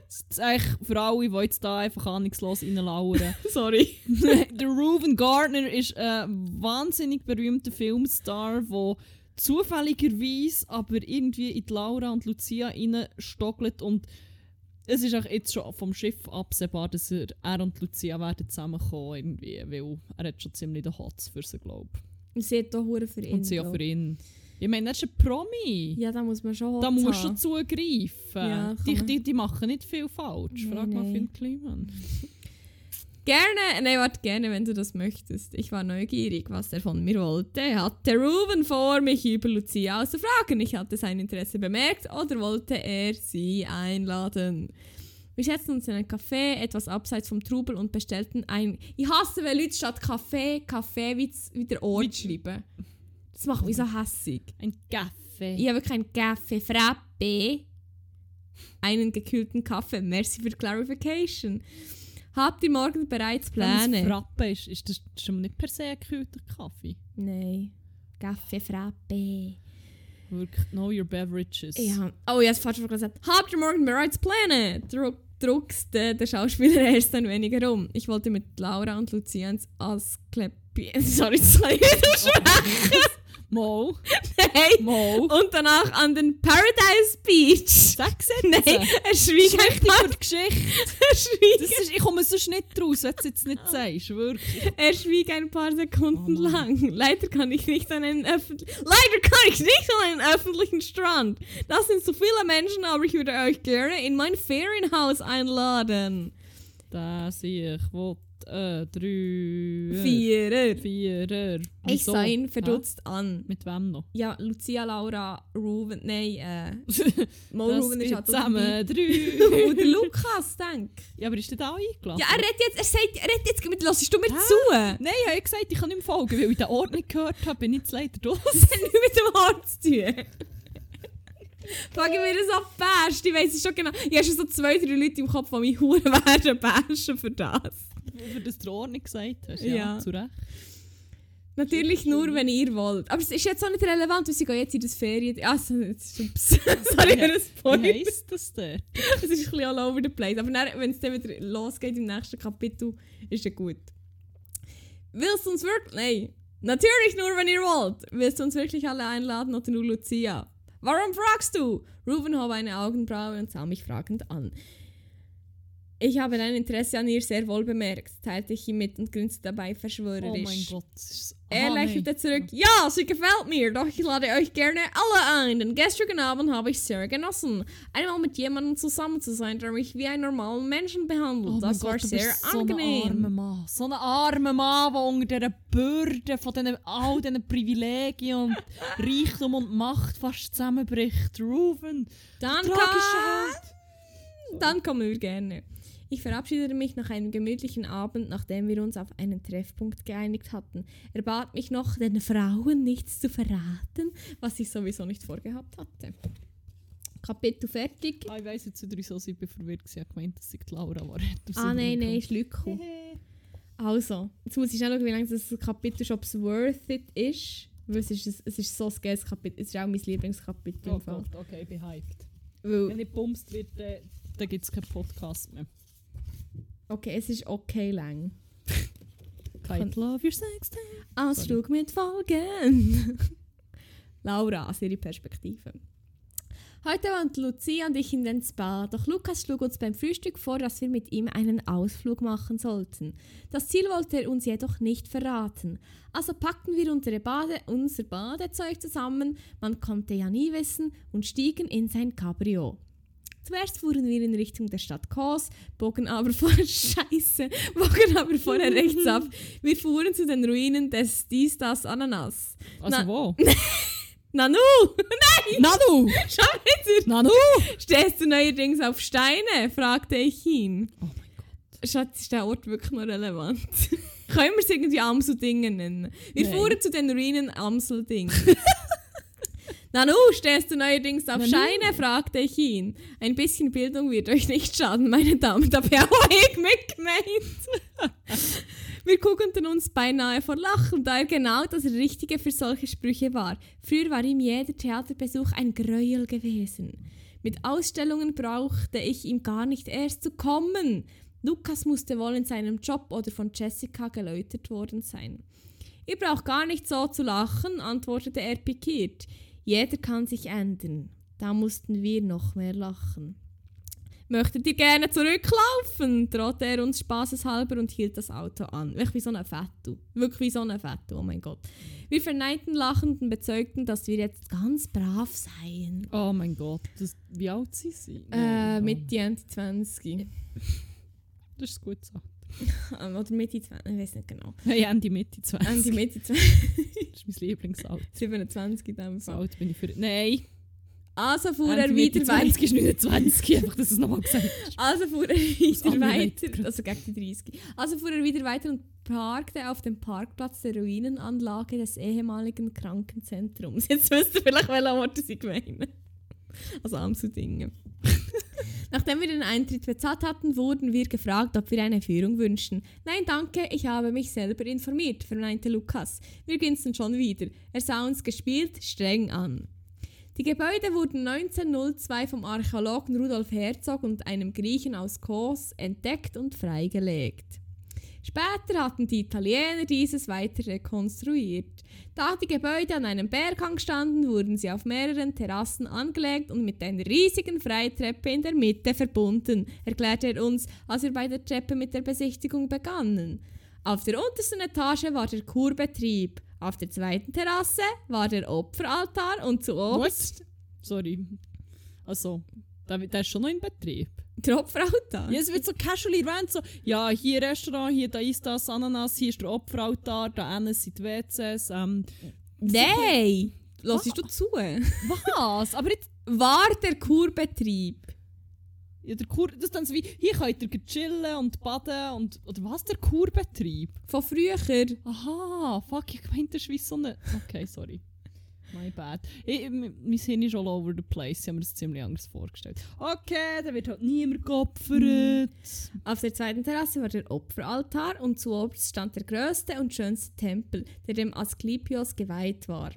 Das ist eigentlich für alle, die jetzt da einfach ahnungslos reinlauern. Sorry. der Reuben Gardner ist ein wahnsinnig berühmter Filmstar, der zufälligerweise aber irgendwie in die Laura und Lucia reinstockelt und es ist auch jetzt schon vom Schiff absehbar, dass er, er und Lucia werden zusammenkommen irgendwie, weil er hat schon ziemlich den Hotz für sie, glaube ich. Sie hat Hure für ihn. Und sie auch glaub. für ihn. Ich meine, er ist ein Promi. Ja, da muss man schon Da musst du haben. zugreifen. Ja, die, die, die machen nicht viel falsch. Nee, Frag mal nee. Finn Kliman. Gerne, nein, warte, gerne, wenn du das möchtest. Ich war neugierig, was er von mir wollte. Hatte Ruben vor, mich über Lucia auszufragen. Ich hatte sein Interesse bemerkt oder wollte er sie einladen? Wir setzten uns in ein Café, etwas abseits vom Trubel und bestellten ein... Ich hasse, wenn Leute statt Kaffee, Kaffee wie, wie der Ort schreiben. Das macht mich so hässig. Ein Kaffee. Ich habe keinen Kaffee Frappe. Einen gekühlten Kaffee. Merci für die Clarification. Habt ihr morgen bereits Wenn es Pläne? Frappe ist, ist das schon nicht per se ein gekühlter Kaffee. Nein. Kaffee Frappe. Wirklich, know your beverages. Ja. Oh, ja, das falsch gesagt. Habt ihr morgen bereits Pläne? Druck, druckst äh, der Schauspieler erst ein wenig herum. Ich wollte mit Laura und Lucia ins Asklepios. Sorry, das kann ich nicht sprechen. Mo, Nein. Mo. Und danach an den Paradise Beach. Sag jetzt. Nein, er schwieg ein die Geschichte. schwieg Das ist, ich komme sonst nicht raus, wenn du es jetzt nicht sagst. Wirklich. Er schwieg ein paar Sekunden Oh lang. Leider kann ich nicht an einen öffentlichen. Leider kann ich nicht an einen öffentlichen Strand. Das sind so viele Menschen, aber ich würde euch gerne in mein Ferienhaus einladen. Da sehe ich, wo äh, drei. Vierer. Vierer. Ich sah ihn verdutzt an. Mit wem noch? Ja, Lucia, Laura, Ruben, nein, äh, Mo Ruben ist halt zusammen drei. Und der Lukas, denk. ja, aber ist der da eingeladen? Ja, er redet jetzt, er sagt, er redet jetzt, mit, lassest du mir Hä? zu? Nein, ich habe gesagt, ich kann nicht mehr folgen, weil ich den Ort nicht gehört habe, bin ich jetzt leider durch. Das hat nichts mit dem Ort zu tun. Frage mir das ab basht. Ich weiss es schon genau. Ich habe schon so zwei, drei Leute im Kopf, die mich hure werden bashen für das. Für das du nicht gesagt hast. Ja. Ja, zu Recht. Natürlich nur, wenn ihr wollt. Aber es ist jetzt auch nicht relevant, weil sie gehen jetzt in das Ferien... Ups. Sorry für das Wie Spoiler. heisst das denn? Es ist ein bisschen all over the place. Aber wenn es dann wieder losgeht im nächsten Kapitel, ist es gut. Willst du uns wirklich... Nein. Natürlich nur, wenn ihr wollt. Willst du uns wirklich alle einladen oder nur Lucia? Warum fragst du? Ruben hob eine Augenbraue und sah mich fragend an. Ich habe dein Interesse an ihr sehr wohl bemerkt, teilte ich ihm mit und grinste dabei Oh verschwörerisch. mein Gott. Er Ah, lächelte zurück. Ja, sie gefällt mir, doch ich lade euch gerne alle ein, denn gestrigen Abend habe ich sehr genossen. Einmal mit jemandem zusammen zu sein, der mich wie einen normalen Menschen behandelt. Oh das war Gott, du sehr bist so ein armer angenehm. Mann. So ein armer Mann, der unter dieser Bürde von diesen, all diesen Privilegien und Reichtum und Macht fast zusammenbricht. Kann, Held. dann kommen wir gerne. Ich verabschiedete mich nach einem gemütlichen Abend, nachdem wir uns auf einen Treffpunkt geeinigt hatten. Er bat mich noch, den Frauen nichts zu verraten, was ich sowieso nicht vorgehabt hatte. Kapitel fertig. Ah, ich weiss jetzt wieder, wieso ich bin verwirrt war. Ich habe gemeint, dass ich die Laura war. Ah, nein, nein, ist Lücke. Also, jetzt muss ich schnell schauen, wie lange das Kapitel schon worth it ist. Weil es ist, es ist so ein geiles Kapitel. Es ist auch mein Lieblingskapitel. Oh im Fall. Gott, okay, ich bin hyped. Weil, Wenn nicht bumst wird, dann, dann gibt es keinen Podcast mehr. Okay, es ist okay lang. Kite Love Your Sex Ausflug mit Folgen. Laura, aus ihrer Perspektive. Heute wollten Lucia und ich in den Spa, doch Lukas schlug uns beim Frühstück vor, dass wir mit ihm einen Ausflug machen sollten. Das Ziel wollte er uns jedoch nicht verraten. Also packten wir unsere Bade, unser Badezeug zusammen, man konnte ja nie wissen, und stiegen in sein Cabrio. Zuerst fuhren wir in Richtung der Stadt Kos, bogen aber vor Scheiße, bogen aber vorher rechts ab. Wir fuhren zu den Ruinen des Dies, das, Ananas. Also Na- wo? Nanu! Nanu! Schau wieder! Nanu! Stehst du neuerdings auf Steine? fragte ich ihn. Oh mein Gott. Schatz, ist der Ort wirklich noch relevant? Können wir es irgendwie Amseldingen nennen? Wir Nein. fuhren zu den Ruinen Amseldingen. Nanu, stehst du neuerdings auf Nanu. Scheine? fragte ich ihn. Ein bisschen Bildung wird euch nicht schaden, meine Damen. Da habe auch ich mitgemeint. Wir guckten uns beinahe vor Lachen, da er genau das Richtige für solche Sprüche war. Früher war ihm jeder Theaterbesuch ein Gräuel gewesen. Mit Ausstellungen brauchte ich ihm gar nicht erst zu kommen. Lukas musste wohl in seinem Job oder von Jessica geläutert worden sein. Ihr braucht gar nicht so zu lachen, antwortete er pikiert. Jeder kann sich ändern. Da mussten wir noch mehr lachen. Möchtet ihr gerne zurücklaufen? drohte er uns spaßeshalber und hielt das Auto an. Wirklich wie so ein Fettu. Wirklich wie so ein Fettu, oh mein Gott. Wir verneinten lachend und bezeugten, dass wir jetzt ganz brav seien. Oh mein Gott. Das, wie alt sind sie? Äh, Nein, Mitte, Ende 20. Das ist gut so. Oder Mitte 20, ich weiß nicht genau. Hey, Ende Mitte 20. Ende Mitte 20. Das ist mein Lieblingsalter. 27 in dem So Fall. alt bin ich für... Nein! Also fuhr er weiter. 20 ist 29. Einfach, dass du es nochmal gesagt hast. Also fuhr er wieder weiter, also gegen die 30. Also fuhr er wieder weiter und parkte auf dem Parkplatz der Ruinenanlage des ehemaligen Krankenzentrums. Jetzt wisst ihr vielleicht, welche Worte sie meinen. Also Amsudingen. Nachdem wir den Eintritt bezahlt hatten, wurden wir gefragt, ob wir eine Führung wünschen. Nein, danke, ich habe mich selber informiert, verneinte Lukas. Wir grinsten schon wieder. Er sah uns gespielt streng an. Die Gebäude wurden 1902 vom Archäologen Rudolf Herzog und einem Griechen aus Kos entdeckt und freigelegt. Später hatten die Italiener dieses weiter rekonstruiert. Da die Gebäude an einem Berghang standen, wurden sie auf mehreren Terrassen angelegt und mit einer riesigen Freitreppe in der Mitte verbunden, erklärte er uns, als wir bei der Treppe mit der Besichtigung begannen. Auf der untersten Etage war der Kurbetrieb, auf der zweiten Terrasse war der Opferaltar und zu oberst? Sorry. Also, der, der ist schon noch in Betrieb. der Opferaltar. Ja, es wird so casual erwähnt, so, ja, hier Restaurant, hier da ist das Ananas, hier ist der Opferaltar, da hinten sind die WCs. Ähm, Nein! Lass du zu? was? Aber jetzt, War der Kurbetrieb? ja, der Kur, das dann so wie, hier könnt ihr chillen und baden und, oder was, der Kurbetrieb? Von früher? Aha, fuck, ich meinte, das ist wie so eine, okay, sorry. My bad. Ich, mein Hirn ist all over the place, ich habe mir das ziemlich anders vorgestellt. Okay, da wird halt niemand geopfert. Auf der zweiten Terrasse war der Opferaltar und zu oberst stand der größte und schönste Tempel, der dem Asklepios geweiht war.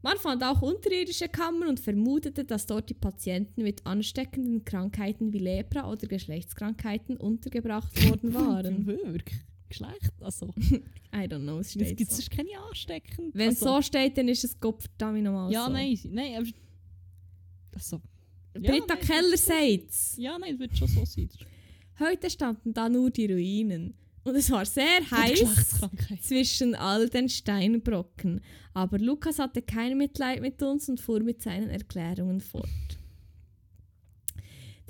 Man fand auch unterirdische Kammern und vermutete, dass dort die Patienten mit ansteckenden Krankheiten wie Lepra oder Geschlechtskrankheiten untergebracht worden waren. Wirklich? Geschlecht? Also, I don't know, es gibt so. keine ansteckend. Wenn es also, so steht, dann ist es Gott verdammt nochmal Ja, so. nein, nein, aber... Also, Britta nein, Keller sagt's. ja, nein, es wird schon so sein. Heute standen da nur die Ruinen. Und es war sehr heiß zwischen all den Steinbrocken. Aber Lukas hatte kein Mitleid mit uns und fuhr mit seinen Erklärungen fort.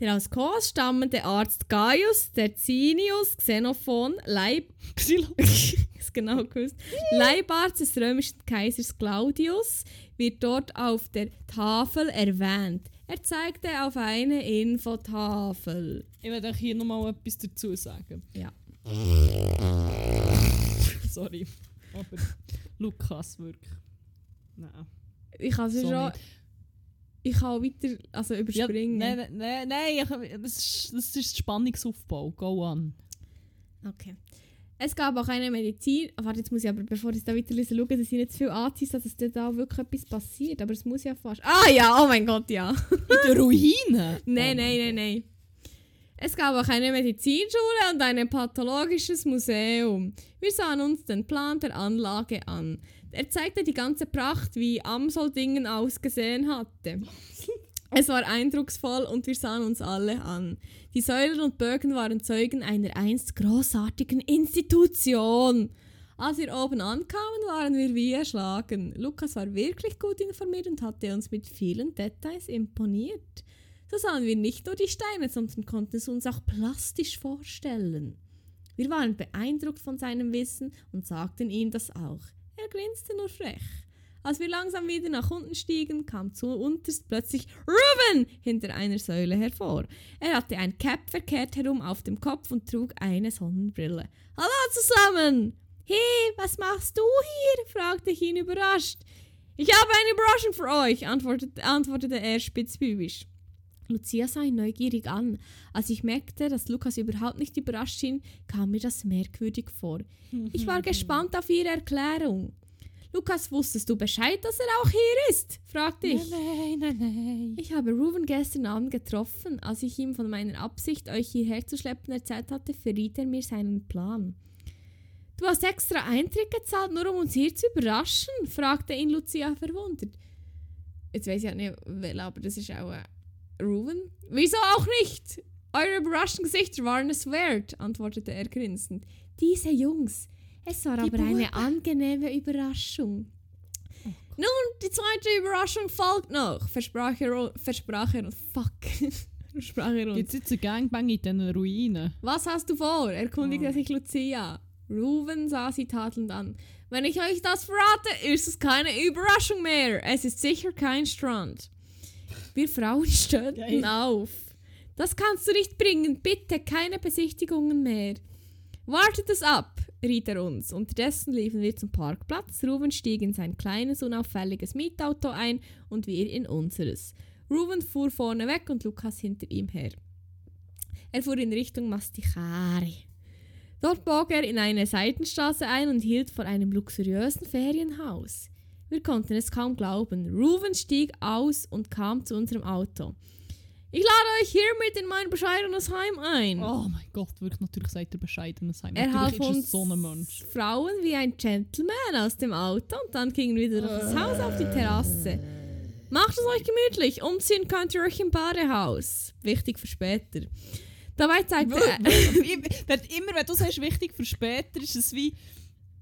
Der aus Kos stammende Arzt Gaius Tercinius Xenophon, Leib genau gewusst, Leibarzt des römischen Kaisers Claudius, wird dort auf der Tafel erwähnt. Er zeigte auf eine Infotafel. Ich werde euch hier nochmal etwas dazu sagen. Ja. Sorry. Aber Lukas wirklich. Nein. Ich kann es So schon. nicht. Ich kann auch weiter also Ja, überspringen. nein, nein, nein, nein ich, das, ist, das ist Spannungsaufbau. Go on. Okay. Es gab auch eine Medizin. Ah, Warte, jetzt muss ich aber, bevor ich da weiterlese, schauen, dass ich nicht zu viel anziehe, dass da- da wirklich etwas passiert. Aber es muss ja fast. Ah ja, oh mein Gott, ja. In der Ruine? Nein, Oh nein, nein, nein. Es gab auch eine Medizinschule und ein pathologisches Museum. Wir sahen uns den Plan der Anlage an. Er zeigte die ganze Pracht, wie Amsoldingen ausgesehen hatte. Es war eindrucksvoll und wir sahen uns alle an. Die Säulen und Bögen waren Zeugen einer einst großartigen Institution. Als wir oben ankamen, waren wir wie erschlagen. Lukas war wirklich gut informiert und hatte uns mit vielen Details imponiert. So sahen wir nicht nur die Steine, sondern konnten es uns auch plastisch vorstellen. Wir waren beeindruckt von seinem Wissen und sagten ihm das auch. Er grinste nur frech. Als wir langsam wieder nach unten stiegen, kam zu unterst plötzlich Ruben hinter einer Säule hervor. Er hatte ein Cap verkehrt herum auf dem Kopf und trug eine Sonnenbrille. Hallo zusammen! Hey, was machst du hier? fragte ich ihn überrascht. Ich habe eine Überraschung für euch, antwortete, antwortete er spitzbübisch. Lucia sah ihn neugierig an. Als ich merkte, dass Lukas überhaupt nicht überrascht schien, kam mir das merkwürdig vor. Ich war gespannt auf ihre Erklärung. Lukas, wusstest du Bescheid, dass er auch hier ist? fragte ich. Nein, nein, nein. Ich habe Ruben gestern Abend getroffen. Als ich ihm von meiner Absicht, euch hierher zu schleppen, erzählt hatte, verriet er mir seinen Plan. Du hast extra Eintritt gezahlt, nur um uns hier zu überraschen? fragte ihn Lucia verwundert. Jetzt weiß ich auch nicht, aber das ist auch Ruben. Wieso auch nicht? Eure überraschten Gesichter waren es wert, antwortete er grinsend. Diese Jungs. Es war Die aber eine Buben. angenehme Überraschung. Nun, die zweite Überraschung folgt noch, versprach er, versprach er, fuck, versprach er uns. Jetzt ein Gangbang in diesen Ruinen? Was hast du vor? erkundigte Oh. sich Lucia. Ruven sah sie tadelnd an. Wenn ich euch das verrate, ist es keine Überraschung mehr. Es ist sicher kein Strand. Wir Frauen stöhnten Geil. auf. Das kannst du nicht bringen. Bitte keine Besichtigungen mehr. Wartet es ab, riet er uns. Unterdessen liefen wir zum Parkplatz. Ruven stieg in sein kleines, unauffälliges Mietauto ein und wir in unseres. Ruven fuhr vorne weg und Lukas hinter ihm her. Er fuhr in Richtung Mastichari. Dort bog er in eine Seitenstraße ein und hielt vor einem luxuriösen Ferienhaus. Wir konnten es kaum glauben. Ruven stieg aus und kam zu unserem Auto. Ich lade euch hiermit in mein bescheidenes Heim ein. Oh mein Gott, wirklich, natürlich seid ihr bescheidenes Heim. er half uns so. Frauen wie ein Gentleman aus dem Auto und dann gingen wir wieder durch das Haus auf die Terrasse. Macht es euch gemütlich, umziehen könnt ihr euch im Badehaus. Wichtig für später. Dabei zeigte er immer, wenn du sagst, wichtig für später, ist es wie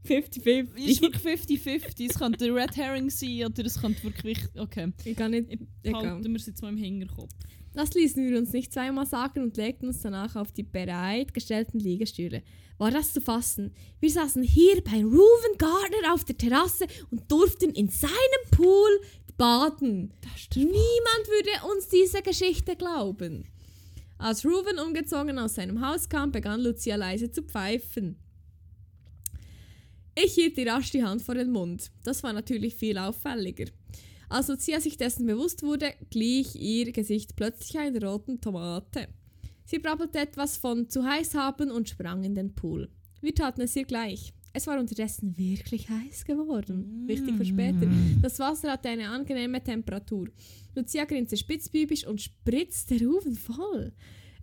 50-50. ist wirklich 50-50. Es könnte Red Herring sein oder es könnte wirklich. Okay. Ich kann nicht. Halten wir es jetzt mal im Hinterkopf. Das ließen wir uns nicht zweimal sagen und legten uns danach auf die bereitgestellten Liegestühle. War das zu fassen? Wir saßen hier bei Ruven Gardner auf der Terrasse und durften in seinem Pool baden. Das Niemand würde uns diese Geschichte glauben. Als Ruven umgezogen aus seinem Haus kam, begann Lucia leise zu pfeifen. Ich hielt ihr rasch die Hand vor den Mund. Das war natürlich viel auffälliger. Als Lucia sich dessen bewusst wurde, glich ihr Gesicht plötzlich einer roten Tomate. Sie brabbelte etwas von zu heiß haben und sprang in den Pool. Wir taten es ihr gleich. Es war unterdessen wirklich heiß geworden. Wichtig für später. Das Wasser hatte eine angenehme Temperatur. Lucia grinste spitzbübisch und spritzte Rufen voll.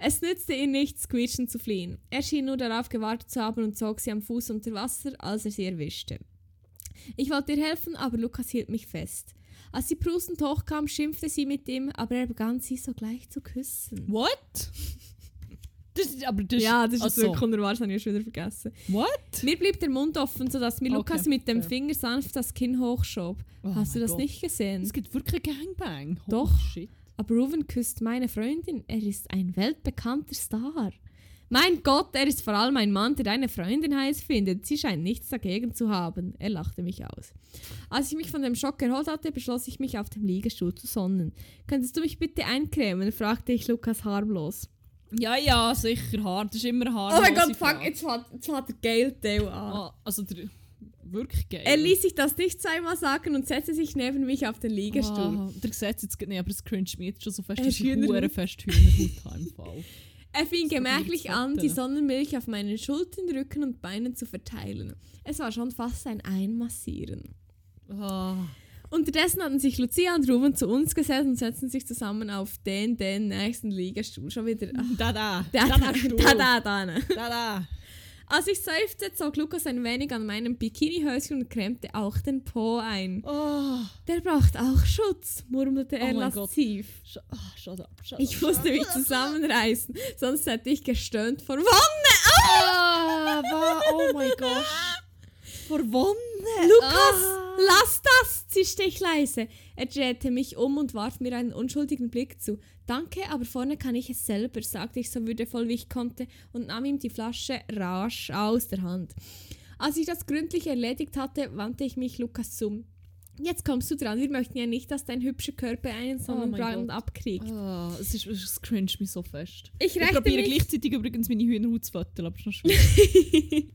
Es nützte ihr nichts, quietschend zu fliehen. Er schien nur darauf gewartet zu haben und zog sie am Fuß unter Wasser, als er sie erwischte. Ich wollte ihr helfen, aber Lukas hielt mich fest. Als sie prustend hochkam, schimpfte sie mit ihm, aber er begann sie sogleich zu küssen. What? Das ist, aber das ja, das ist also, wirklich unerwartet, das habe ich schon wieder vergessen. What? Mir blieb der Mund offen, sodass mir Okay, Lukas mit dem fair. Finger sanft das Kinn hochschob. Oh Hast du das Gott. nicht gesehen? Es gibt wirklich einen Gangbang. Holy Doch. Shit. Aber Ruven küsst meine Freundin. Er ist ein weltbekannter Star. Mein Gott, er ist vor allem ein Mann, der deine Freundin heiß findet. Sie scheint nichts dagegen zu haben. Er lachte mich aus. Als ich mich von dem Schock erholt hatte, beschloss ich mich auf dem Liegestuhl zu sonnen. Könntest du mich bitte eincremen? fragte ich Lukas harmlos. Ja, ja, sicher hart. Das ist immer hart. Oh mein Gott, fuck, jetzt hat, jetzt hat der Gale Teil an. Ah, also der, wirklich geil. Er ließ sich das nicht zweimal sagen und setzte sich neben mich auf den Liegestuhl. Ah, der sieht jetzt nicht, aber es cringe mich jetzt schon so fest, Er dass ist ich Hühnerhaut. hure fest Hühnerhaut habe im Fall. Er fing gemächlich an, die. Sonnenmilch auf meinen Schultern, Rücken und Beinen zu verteilen. Es war schon fast ein Einmassieren. Ah. Unterdessen hatten sich Lucia und Ruben zu uns gesetzt und setzten sich zusammen auf den, den nächsten Liegestuhl. Schon wieder. Ach, Da, da. da, da, da, da, da, da. Da, da. Als ich seufzte, zog Lukas ein wenig an meinem Bikinihöschen und cremte auch den Po ein. Oh, Der braucht auch Schutz, murmelte er Oh mein Gott. lasziv. sh oh, shut up, shut Ich musste mich zusammenreißen, sonst hätte ich gestöhnt vor Wonne. Ah, wa- oh mein Gott. Vor Wonne. Lukas, Ah. lass das, zischte ich leise. Er drehte mich um und warf mir einen unschuldigen Blick zu. Danke, aber vorne kann ich es selber, sagte ich so würdevoll wie ich konnte und nahm ihm die Flasche rasch aus der Hand. Als ich das gründlich erledigt hatte, wandte ich mich Lukas zu. Jetzt kommst du dran, wir möchten ja nicht, dass dein hübscher Körper einen Sonnenbrand Gott. abkriegt. Ah, es, ist, es cringe mich so fest. Ich Ich probiere gleichzeitig übrigens meine Hühnerhaut zu föteln, aber es ist noch schwierig.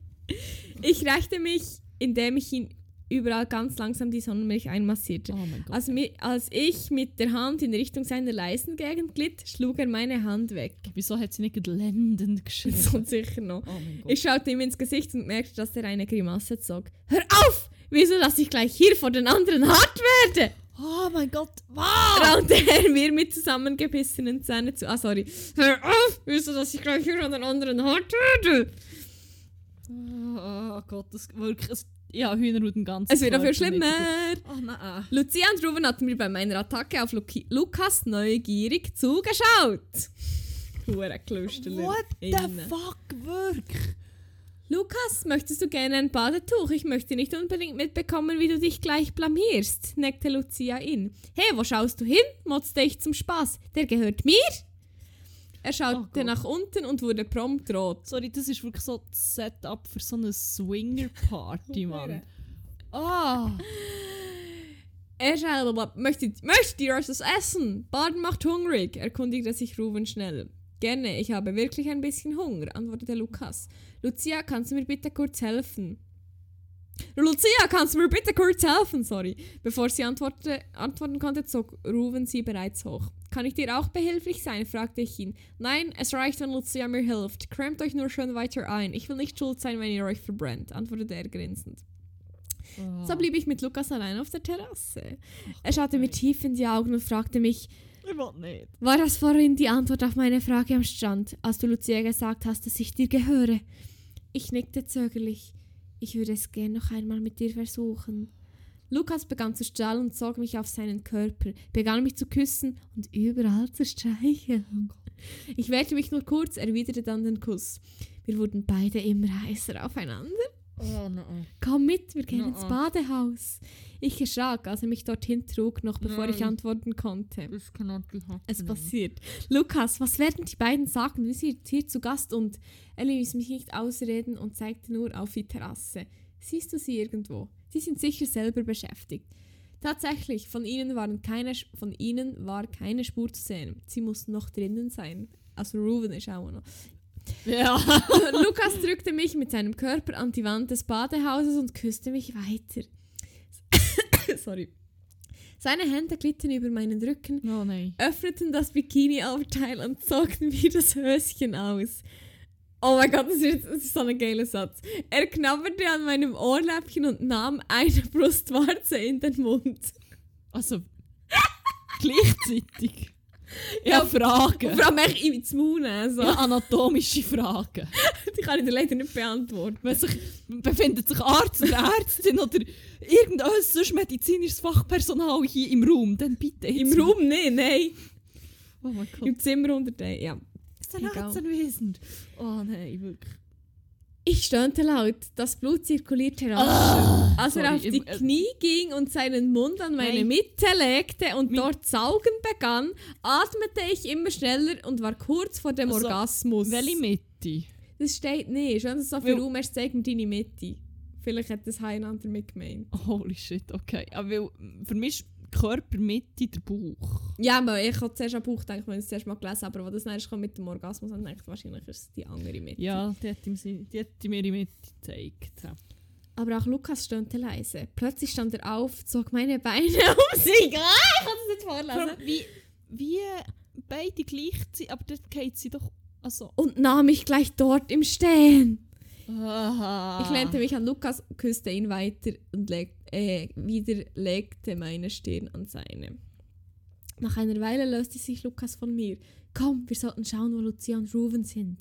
ich reichte mich, indem ich ihn überall ganz langsam die Sonnenmilch einmassierte. oh. Als, als ich mit der Hand in Richtung seiner Leistengegend glitt, schlug er meine Hand weg. Wieso hat sie nicht blendend geschrieben? So sicher noch. Oh. Ich schaute ihm ins Gesicht und merkte, dass er eine Grimasse zog. Hör auf! Wieso, dass ich gleich hier vor den anderen hart werde? oh mein Gott. Wow. raunte er mir mit zusammengebissenen Zähnen zu. Ah, sorry. Hör auf! Wieso, dass ich gleich hier vor den anderen hart werde? Oh Gott, das wirklich. Es, ja, Hühnerhaut im ganzen Es wird nicht schlimmer. Oh nein. Lucia und Ruben hatten mir bei meiner Attacke auf Luki Lukas neugierig zugeschaut. Hure Klösterler. What the innen. fuck, wirklich? Lukas, möchtest du gerne ein Badetuch? Ich möchte nicht unbedingt mitbekommen, wie du dich gleich blamierst, neckte Lucia ihn. Hey, wo schaust du hin? motzte ich zum Spaß. Der gehört mir? Er Oh schaute Gott. nach unten und wurde prompt rot. Sorry, das ist wirklich so das Setup für so eine Swinger-Party, Mann. Ah. Er schaute, möchtet, möchtet ihr etwas essen? Baden macht hungrig, erkundigte sich Ruben schnell. Gerne, ich habe wirklich ein bisschen Hunger, antwortete Lukas. Lucia, kannst du mir bitte kurz helfen? Lucia, kannst du mir bitte kurz helfen? Sorry. Bevor sie antworten konnte, zog Ruben sie bereits hoch. Kann ich dir auch behilflich sein? fragte ich ihn. Nein, es reicht, wenn Lucia mir hilft. Crampt euch nur schön weiter ein. Ich will nicht schuld sein, wenn ihr euch verbrennt, antwortete er grinsend. So blieb ich mit Lukas allein auf der Terrasse. Er schaute mir tief in die Augen und fragte mich, nicht. war das vorhin die Antwort auf meine Frage am Strand, als du Lucia gesagt hast, dass ich dir gehöre? Ich nickte zögerlich. Ich würde es gern noch einmal mit dir versuchen. Lukas begann zu strahlen und zog mich auf seinen Körper, begann mich zu küssen und überall zu streicheln. Ich wehrte mich nur kurz, erwiderte dann den Kuss. Wir wurden beide immer heißer aufeinander. Oh nein. Komm mit, wir gehen Na, ins. Badehaus. Ich erschrak, als er mich dorthin trug, noch bevor ich Nein. antworten konnte. Es passiert. Lukas, was werden die beiden sagen? Wir sind hier zu Gast und er ließ mich nicht ausreden und zeigte nur auf die Terrasse. Siehst du sie irgendwo? Sie sind sicher selber beschäftigt. Tatsächlich, von ihnen, waren keine, von ihnen war keine Spur zu sehen. Sie mussten noch drinnen sein. Also Ruben ist auch noch. Ja. Lukas drückte mich mit seinem Körper an die Wand des Badehauses und küsste mich weiter. Sorry. Seine Hände glitten über meinen Rücken, Oh nein. öffneten das Bikini-Oberteil und zogen mir das Höschen aus. Oh mein Gott, das ist, das ist so ein geiler Satz. Er knabberte an meinem Ohrläppchen und nahm eine Brustwarze in den Mund. Also, gleichzeitig. Ja, Ja, Fragen. Vor allem echt ins Maul nehmen, so. Ja, anatomische Fragen. Die kann ich dir leider nicht beantworten. Wenn sich, befindet sich Arzt oder Ärztin oder irgendein sonst medizinisches Fachpersonal hier im Raum, dann bitte Im Raum nicht, nein. Oh mein Gott. Im Zimmer unter dir, ja. Ist ein Egal. Arzt anwesend? Oh nein, wirklich. Ich stöhnte laut. Das Blut zirkulierte rasch. Ah, Als er sorry, auf die äh, Knie ging und seinen Mund an meine Nein. Mitte legte und Mi- dort saugen begann, atmete ich immer schneller und war kurz vor dem Also, Orgasmus. Welche Mitte? Das steht nicht. Schon so viel Raum hast, zeig mir deine Mitte. Vielleicht hat das einander mitgemeint. Holy shit, okay. Aber weil, für mich Körpermitte der Bauch. Ja, aber ich habe zuerst an Bauch gedacht, wenn ich es zuerst mal gelesen habe, aber als das dann kam mit dem Orgasmus, habe ich gedacht, wahrscheinlich ist es die andere Mitte. Ja, die hat, ihm, sie- die hat mir die Mitte gezeigt. Ja. Aber auch Lukas stöhnte leise. Plötzlich stand er auf, zog meine Beine um sich. Ah, ich kann das nicht Vor vorlesen. wie, wie beide gleich sind, aber dort geht sie doch. Also. Und nahm mich gleich dort im Stehen. Ich lehnte mich an Lukas, küsste ihn weiter und leg, äh, wieder legte meine Stirn an seine. Nach einer Weile löste sich Lukas von mir. Komm, wir sollten schauen, wo Lucia und Ruven sind.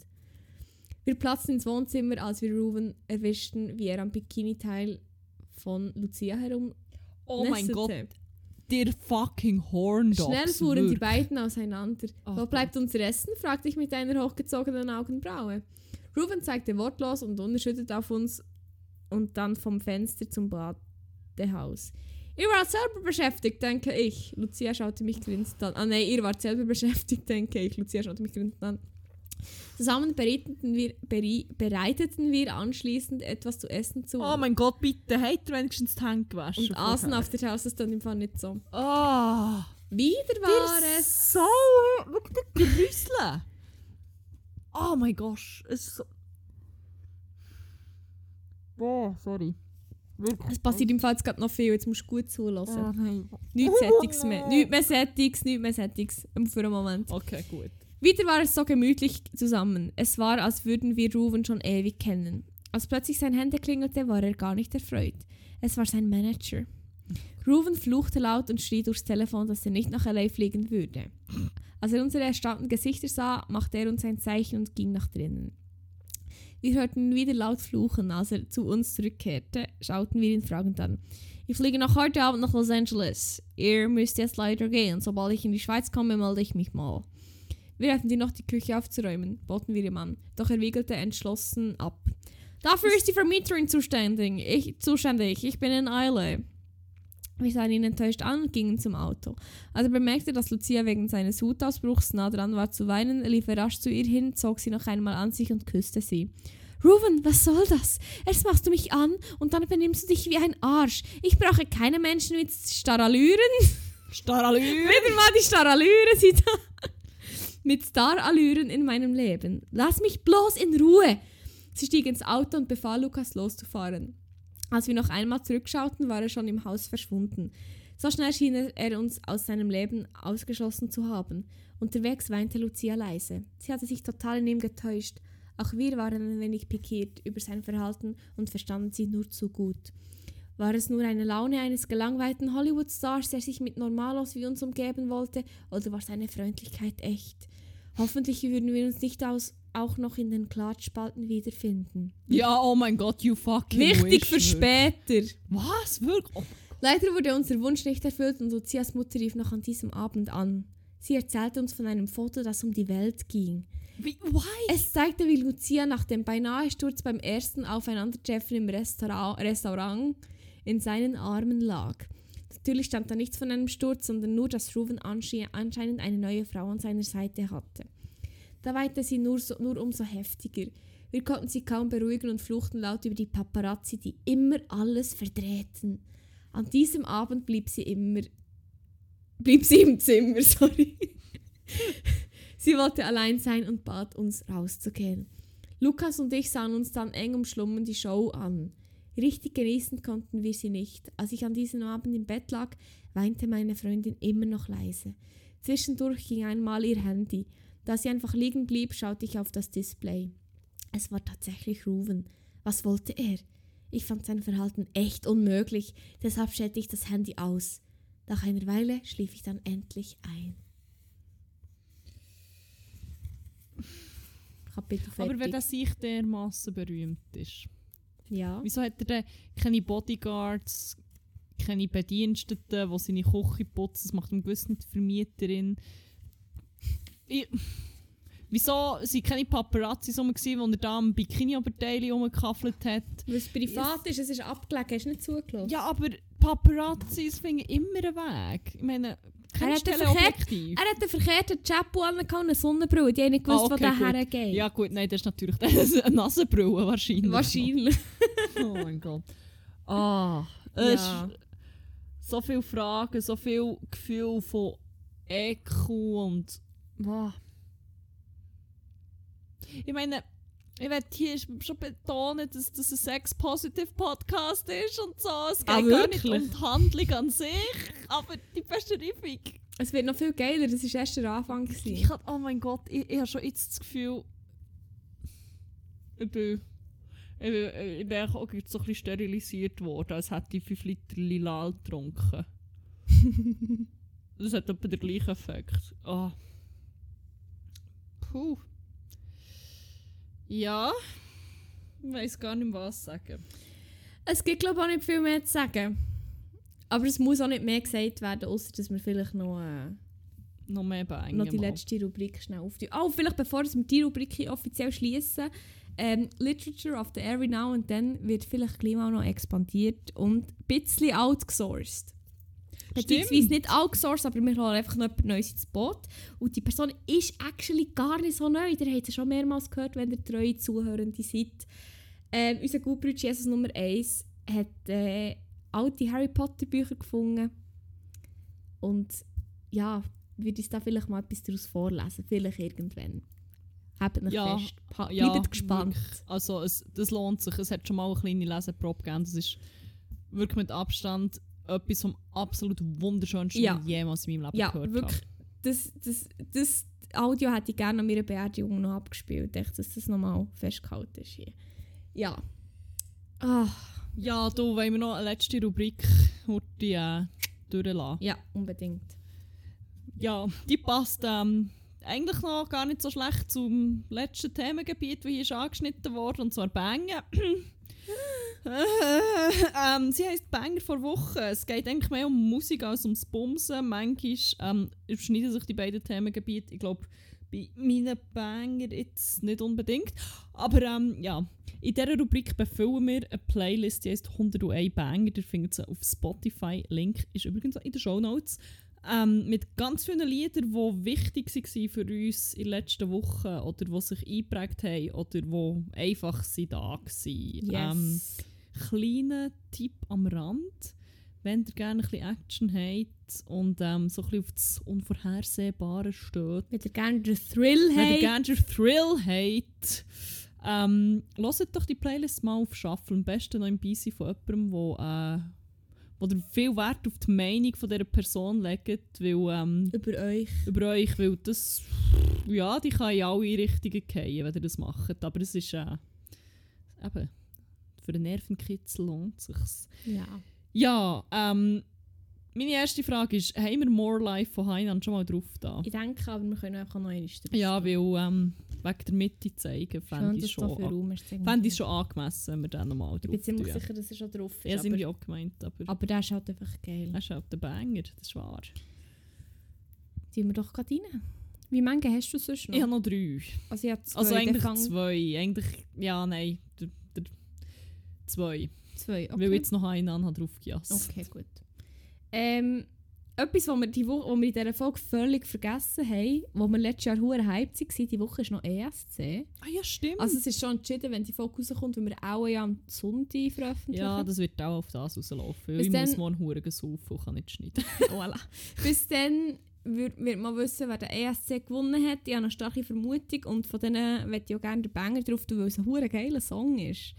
Wir platzten ins Wohnzimmer, als wir Ruben erwischten, wie er am Bikini-Teil von Lucia herum Oh mein. Gott, der fucking Horn Dogs. Schnell fuhren die beiden auseinander. Oh Wo bleibt unser Essen? fragte ich mit einer hochgezogenen Augenbraue. Ruben zeigte wortlos und unerschüttert auf uns und dann vom Fenster zum Badehaus. Ihr wart selber beschäftigt, denke ich. Lucia schaute mich grinsend an. Ah nein, ihr wart selber beschäftigt, denke ich. Lucia schaute mich grinsend an. Zusammen bereiteten wir, bereiteten wir anschließend etwas zu essen zu. Oh mein Gott, bitte, hat er wenigstens die Hände gewaschen? und aßen auf der Terrasse dann im Fall nicht so. Oh, Wieder war es. so... Schau dir. Oh mein Gott, es ist so... Boah, sorry. Wirklich. Es passiert im Fall jetzt gerade noch viel, jetzt musst du gut zuhören. Oh nein. Nichts Sättiges mehr. Nichts mehr Sättiges, nichts mehr Sättiges. Für einen Moment. Okay, gut. Wieder war es so gemütlich zusammen. Es war, als würden wir Ruben schon ewig kennen. Als plötzlich sein Handy klingelte, war er gar nicht erfreut. Es war sein Manager. Ruben fluchte laut und schrie durchs Telefon, dass er nicht nach LA fliegen würde. Als er unsere erstaunten Gesichter sah, machte er uns ein Zeichen und ging nach drinnen. Wir hörten ihn wieder laut fluchen. Als er zu uns zurückkehrte, schauten wir ihn fragend an. Ich fliege noch heute Abend nach Los Angeles. Ihr müsst jetzt leider gehen. Sobald ich in die Schweiz komme, melde ich mich mal. Wir hätten dir noch die Küche aufzuräumen, boten wir ihm an. Doch er wiegelte entschlossen ab. Dafür ist die Vermieterin zuständig. Ich, zuständig. ich bin in Eile. Wir sahen ihn enttäuscht an und gingen zum Auto. Als er bemerkte, dass Lucia wegen seines Wutausbruchs nah dran war zu weinen, lief er rasch zu ihr hin, zog sie noch einmal an sich und küsste sie. Ruben, was soll das? Erst machst du mich an und dann benimmst du dich wie ein Arsch. Ich brauche keine Menschen mit Starallüren. Starallüre. Wieder mal die Starallüren sind da. Mit Starallüren in meinem Leben. Lass mich bloß in Ruhe. Sie stieg ins Auto und befahl Lukas loszufahren. Als wir noch einmal zurückschauten, war er schon im Haus verschwunden. So schnell schien er uns aus seinem Leben ausgeschlossen zu haben. Unterwegs weinte Lucia leise. Sie hatte sich total in ihm getäuscht. Auch wir waren ein wenig pikiert über sein Verhalten und verstanden sie nur zu gut. War es nur eine Laune eines gelangweilten Hollywood-Stars, der sich mit Normalos wie uns umgeben wollte, oder war seine Freundlichkeit echt? Hoffentlich würden wir uns nicht aus, auch noch in den Klatschspalten wiederfinden. Ja, oh mein Gott, you fucking Wichtig für später. Was? Wirklich? Oh. Leider wurde unser Wunsch nicht erfüllt und Lucias Mutter rief noch an diesem Abend an. Sie erzählte uns von einem Foto, das um die Welt ging. Wie, why? Es zeigte, wie Lucia nach dem beinahe Sturz beim ersten Aufeinandertreffen im Restaurant, Restaurant in seinen Armen lag. Natürlich stand da nichts von einem Sturz, sondern nur, dass ansche- anscheinend eine neue Frau an seiner Seite hatte. Da weinte sie nur, so, nur umso heftiger. Wir konnten sie kaum beruhigen und fluchten laut über die Paparazzi, die immer alles verdrehten. An diesem Abend blieb sie immer. blieb sie im Zimmer, sorry. sie wollte allein sein und bat uns rauszugehen. Lukas und ich sahen uns dann eng umschlungen die Show an. Richtig genießen konnten wir sie nicht. Als ich an diesem Abend im Bett lag, weinte meine Freundin immer noch leise. Zwischendurch ging einmal ihr Handy. Da sie einfach liegen blieb, schaute ich auf das Display. Es war tatsächlich Ruven. Was wollte er? Ich fand sein Verhalten echt unmöglich, deshalb stellte ich das Handy aus. Nach einer Weile schlief ich dann endlich ein. Kapitel fertig. Aber wenn er sich dermaßen berühmt ist, ja. wieso hat er denn keine Bodyguards, keine Bediensteten, die seine Küche putzen? Das macht ihm gewiss nicht die Vermieterin. Ich, wieso sind keine Paparazzis rum, wo er da am Bikini-Oberteil rumgekaffelt hat? Weil es privat ist, es ist abgelegen, hast du nicht zugelassen? Ja, aber Paparazzis finden immer einen Weg. Ich meine, Er hat verkehrt-? Er hat den verkehrten Chapeau an und eine Sonnenbrille. Die haben nicht gewusst, Ah, wo okay, der gut. hergeht. Ja gut, nein, das ist natürlich das ist eine Nasenbrille wahrscheinlich. Wahrscheinlich. Oh mein Gott. Ah, es Ja. so viele Fragen, so viel Gefühl von Ekel und... Ah. Ich meine, ich werde hier schon betonen, dass das ein Sex-Positive-Podcast ist und so. Es geht Ah, gar nicht um die Handlung an sich, aber die Beschreibung. Es wird noch viel geiler, das war erst der Anfang. Ich gewesen. hab, oh mein Gott, ich, ich habe schon jetzt das Gefühl, ich bin, ich, bin- ich bin auch jetzt so ein bisschen sterilisiert worden, als hätte ich 5 Liter Lilal getrunken. das hat etwa den gleichen Effekt. Ah. Puh. Ja, ich weiß gar nicht, was sagen. Es gibt, glaube ich, auch nicht viel mehr zu sagen. Aber es muss auch nicht mehr gesagt werden, außer dass wir vielleicht noch, äh, Noch mehr Bang. noch die letzte Rubrik schnell auftun. Oh, vielleicht bevor wir die Rubrik hier offiziell schließen. Ähm, Literature of the Every Now and Then wird vielleicht gleich mal noch expandiert und ein bisschen outgesourced. Beziehungsweise nicht outgesourced, aber wir holen einfach noch jemand Neues ins Boot. Und die Person ist actually gar nicht so neu. Ihr habt sie schon mehrmals gehört, wenn ihr treue Zuhörende seid. Ähm, unser Gutbruder Jesus Nummer 1 hat äh, alte Harry Potter Bücher gefunden. Und ja, würde uns da vielleicht mal etwas daraus vorlesen. Vielleicht irgendwann. Habt euch Ja, fest. Pa ja, bleibt gespannt. wirklich. Also es, das lohnt sich. Es hat schon mal eine kleine Leseprobe gegeben. Das ist wirklich mit Abstand etwas vom absolut wunderschönsten, Ja. was ich jemals in meinem Leben Ja, gehört wirklich. habe. Das, das, das Audio hätte ich gerne an meiner Beerdigung noch abgespielt. Echt, dass das nochmal festgehalten ist hier. Ja. Ah, Ja, du, wollen wir noch eine letzte Rubrik heute, äh, durchlassen? ja, unbedingt. Ja, die passt ähm, eigentlich noch gar nicht so schlecht zum letzten Themengebiet, wie hier ist angeschnitten worden, und zwar Bangen. ähm, sie heisst Banger vor Wochen. Es geht eigentlich mehr um Musik als ums Bumsen. Manchmal ähm, überschneiden sich die beiden Themengebiete. Ich glaube, bei meinen Banger jetzt nicht unbedingt. Aber ähm, ja, in dieser Rubrik befüllen wir eine Playlist, die heisst 101 Banger. Ihr findet sie auf Spotify. Link ist übrigens auch in den Show Notes. Ähm, mit ganz vielen Liedern, die wichtig waren für uns in den letzten Wochen oder die sich eingeprägt haben oder die einfach da waren. Ähm, Yes. Kleiner Tipp am Rand, wenn ihr gerne ein bisschen Action habt und ähm, so ein bisschen auf das Unvorhersehbare steht. Wenn ihr gerne den Thrill Wenn ihr habt. gerne den Thrill habt, ähm, hört doch die Playlist mal auf Shuffle. Am besten noch im Busy von jemandem, wo, äh, wo ihr viel Wert auf die Meinung von dieser Person legt, weil, ähm, Über euch. über euch, weil das, ja, die kann in alle Richtungen gehen, wenn ihr das macht. Aber es ist, äh, eben, für den Nervenkitzel lohnt sich's. Ja. Ja, ähm, meine erste Frage ist, haben wir More Life von Hainan schon mal drauf da? Ich denke, aber wir können einfach noch einmal drauf Ja, weil ähm, wegen der Mitte zeigen, fände ich schon, da an- fände ich schon angemessen, wenn wir den nochmal Ich drauf bin ziemlich tun. sicher, dass er schon drauf ist. Ja, das ich auch gemeint, aber aber der ist halt einfach geil. er ist halt der Banger, das ist wahr. Tun wir doch gerade rein. Wie viele hast du sonst noch? Ich habe noch drei. also, ich habe zwei. Also eigentlich zwei. Eigentlich, ja, nein, zwei. Zwei, Weil ich jetzt noch einen an drauf gejasst. Okay, gut. Ähm, etwas, was wir, die Woche, was wir in dieser Folge völlig vergessen haben, wo wir letztes Jahr hure hyped waren, die Woche ist noch ESC. Ah ja, stimmt. Also es ist schon entschieden, wenn die Folge rauskommt, weil wir auch ja am Sonntag veröffentlichen. ja, das wird auch auf das rauslaufen. Bis Ich dann- muss morgen Huren saufen und kann nicht schneiden. voilà. Bis dann wird, wird man wissen, wer den ESC gewonnen hat. Ich habe eine starke Vermutung und von denen möchte ich auch gerne den Banger drauf tun, weil es ein hure geiler Song ist.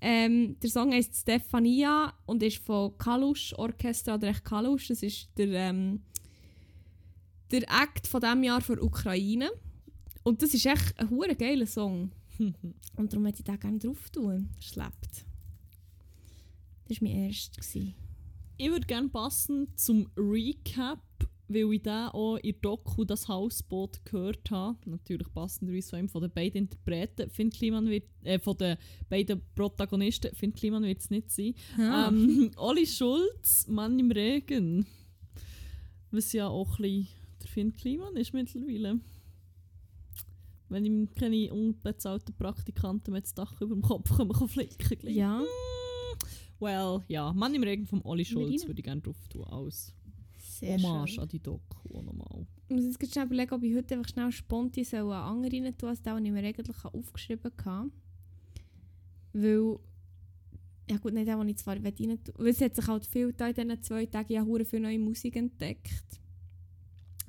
Ähm, der Song heißt Stefania und ist von Kalush Orchestra oder echt Kalush. Das ist der, ähm, der Act von diesem Jahr für Ukraine. Und das ist echt ein hure geiler Song. Und darum möchte ich den gerne drauf tun. Schleppt. Das war mein erster. Ich würde gerne passen zum Recap, weil ich da auch in Doku das Hausboot gehört habe. Natürlich passenderweise von einem von den beiden Interpreten. Finn Kliman wird, äh, von den beiden Protagonisten. Finn Kliman wird es nicht sein. Ah. Ähm, Olli Schulz, Mann im Regen. Was ja auch ein bisschen der Finn Kliman ist mittlerweile. Wenn ihm keine unbezahlten Praktikanten mit dem Dach über dem Kopf kommen, kann flicken. Ja. Well, ja, Mann im Regen vom Olli Schulz würde ich gerne drauf tun, als Sehr Hommage schön. an die Doku auch nochmal. Ich muss jetzt schnell überlegen, ob ich heute einfach schnell spontan soll einen anderen rein tun als den, den ich mir eigentlich aufgeschrieben habe. Weil... Ja gut, nicht den, den ich zwar rein tun. Weil es hat sich halt viel da in diesen zwei Tagen ja hure viel neue Musik entdeckt.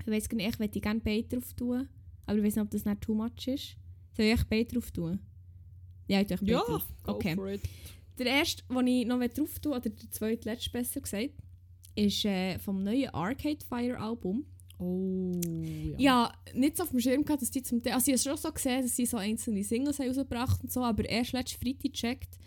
Ich weiß gar nicht, ich möchte gerne beide drauf tun. Aber ich weiß nicht, ob das nicht too much ist. Soll ich echt beide drauf tun? Ja, ich tue beide Ja, drauf. Okay. Der erste, den ich noch drauf tue, oder der zweitletzte besser gesagt, ist äh, vom neuen Arcade Fire Album. Oh, ja. Ja, nicht so auf dem Schirm gehabt, dass die zum Teil... Also ich habe schon so gesehen, dass sie so einzelne Singles haben rausgebracht und so, aber erst letzten Freitag gecheckt,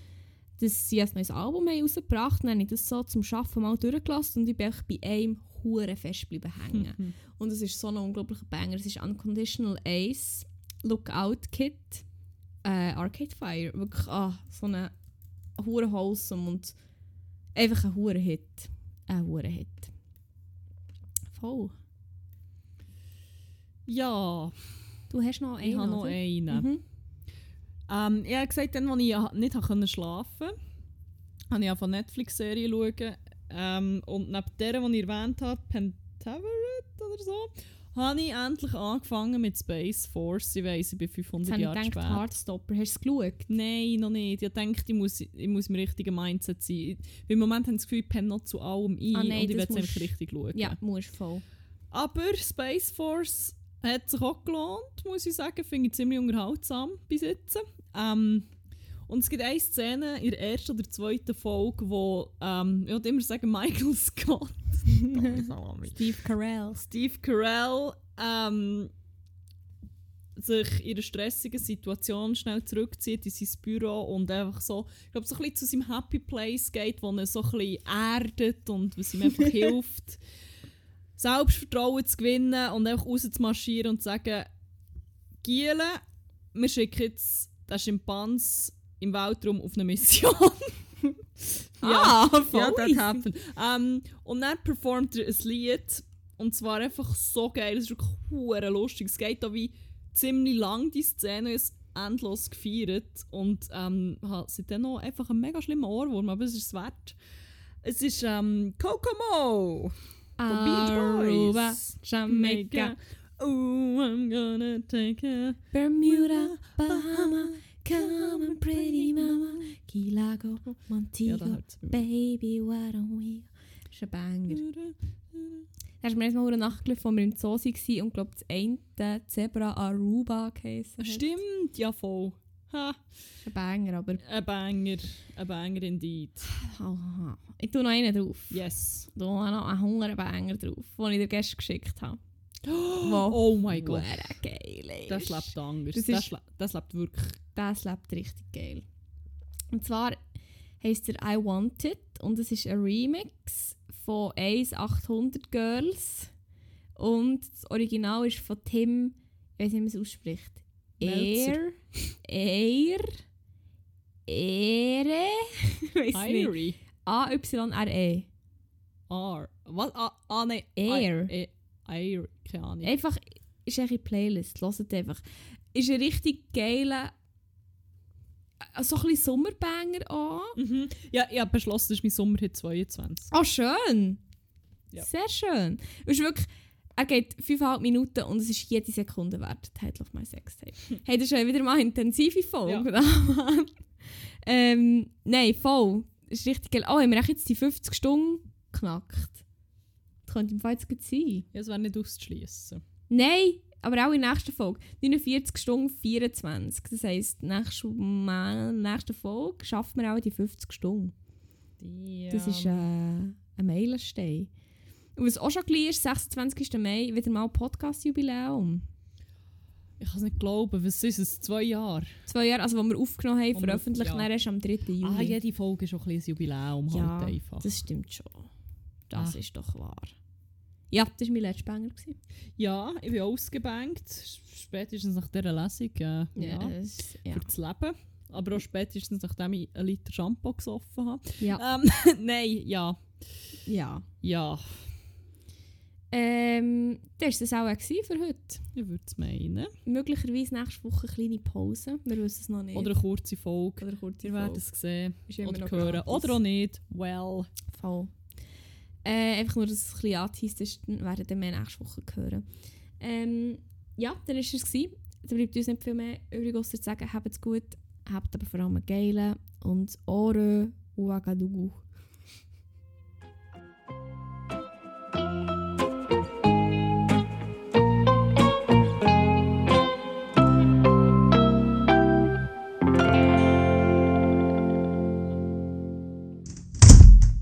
dass sie ein neues Album haben rausgebracht haben. Dann habe ich das so zum Arbeiten mal durchgelassen und ich bin bei einem hure fest bleiben hängen. Mhm. Und es ist so ein unglaublicher Banger. Es ist Unconditional Ace, Lookout Kid. äh, Arcade Fire. Wirklich, ah, so eine hure wholesome und einfach ein hure Hit. Ein hure Hit. Voll. Ja, Du hast noch einen, ich habe noch oder? einen. Mhm. Ähm, ich habe gesagt, dann, als ich nicht schlafen konnte, habe ich eine Netflix-Serie schauen. Ähm, und neben der, die ich erwähnt habe, Pentaverate oder so, habe ich endlich angefangen mit Space Force. Ich weiss, ich bin Jetzt 500 habe ich Jahre gedacht, spät. Heartstopper. Hast du es geschaut? Nein, noch nicht. Ich dachte, ich muss, ich muss im richtigen Mindset sein. Weil Im Moment habe ich das Gefühl, ich penne noch zu allem ein Ah, nein, und ich will es einfach richtig schauen. Ja, musst voll. Aber Space Force hat sich auch gelohnt, muss ich sagen. Finde ich ziemlich unterhaltsam bis jetzt. Ähm, und es gibt eine Szene in der ersten oder zweiten Folge, wo, ähm, ich würde immer sagen, Michael Scott, Steve Carell. Steve Carell, ähm, sich in einer stressigen Situation schnell zurückzieht in sein Büro und einfach so, ich glaube, so ein bisschen zu seinem Happy Place geht, wo er so ein bisschen erdet und was ihm einfach hilft, Selbstvertrauen zu gewinnen und einfach rauszumarschieren und zu sagen, Giele, wir schicken jetzt den Schimpans im Weltraum auf eine Mission. Ah, voll ja, that happened. Ähm, und dann performt er ein Lied. Und zwar einfach so geil. Es ist wirklich lustig. Es geht da wie ziemlich lang, die Szene ist endlos gefeiert. Und ähm, hat seitdem noch einfach einen mega schlimmen Ohrwurm, aber es ist es wert. Es ist ähm, Kokomo Aruba. Jamaica, Oh, I'm gonna take a Bermuda, Bahama, come on pretty mama, Key Largo, Ja, Montego, mir. baby, why don't we? Das ist ein Banger. Da hast du mir erst mal nachgelaufen, als wir im Zoo waren und glaube das eine Zebra Aruba geheissen. Stimmt, ja voll. Ha, Das ist ein Banger, aber ein Banger, ein Banger indeed. Aha. ich tue noch einen drauf. Yes. Ich tue noch einen Hungerbanger drauf, den ich dir gestern geschickt habe. Wow. Oh mein Gott. Geil Das lebt anders. Das Das, ist- le das lebt wirklich. Das lebt richtig geil. Und zwar heisst er I Want It und es ist ein Remix von 1800 Girls. Und das Original ist von Tim, ich weiß nicht, wie man es ausspricht. Air. Air. Ere. Irie. A-Y-R-E. R. Was? Ah, ah nein. Air. Air. Keine Ahnung. Einfach, ist eine Playlist, hört einfach. Ist ein richtig geiler, äh, so ein bisschen Sommerbanger an. Mhm. Ja, ich habe beschlossen, das ist mein Sommerhit 22. Oh, schön! Ja. Sehr schön. Es ist wirklich, er geht 5,5 Minuten und es ist jede Sekunde wert. Title of my Sextape. hey, das ist ja wieder mal eine intensive Folge. Mann. ähm, nein, voll. Das ist richtig geil. Oh, haben wir jetzt die 50 Stunden geknackt? Das könnte im Fall jetzt gut sein. Ja, das wäre nicht auszuschließen. Nein, aber auch in der nächsten Folge. 49 Stunden 24. Das heisst, nächste, Mal, nächste Folge schaffen wir auch die 50 Stunden. Das ist äh, ein Meilenstein. Und was auch schon gleich ist, 26. Mai, wieder mal Podcast-Jubiläum. Ich kann es nicht glauben. Was ist es? Zwei Jahre? Zwei Jahre, also wo wir aufgenommen haben, veröffentlicht ja. dann am 3. Juli. Ah, jede Folge ist auch ein bisschen ein Jubiläum. ja, Halt einfach. das stimmt schon. Das Ah. ist doch wahr. Ja, das war mein letzter Banger. gewesen. Ja, ich bin ausgebankt. Spätestens nach dieser Lesung. Äh, ja. das- ja. Für das Leben. Aber auch spätestens nachdem ich einen Liter Shampoo gesoffen habe. ja. Ähm, nein, ja. ja. Ja, Ähm, das war es auch für heute. ich würde es meinen. Möglicherweise nächste Woche eine kleine Pause. Wir wissen es noch nicht. Oder eine kurze Folge. Oder kurze Ihr werdet Folge. es sehen oder hören. gratis. Oder auch nicht. Well. Voll. Äh, einfach nur, dass es ein bisschen angeteased ist, dann werden wir nächste Woche hören. Ähm, ja, dann war es. gewesen. Bleibt uns nicht viel mehr übrig, außer zu sagen, habt es gut, habt aber vor allem einen geilen und Ore Ouagadougou.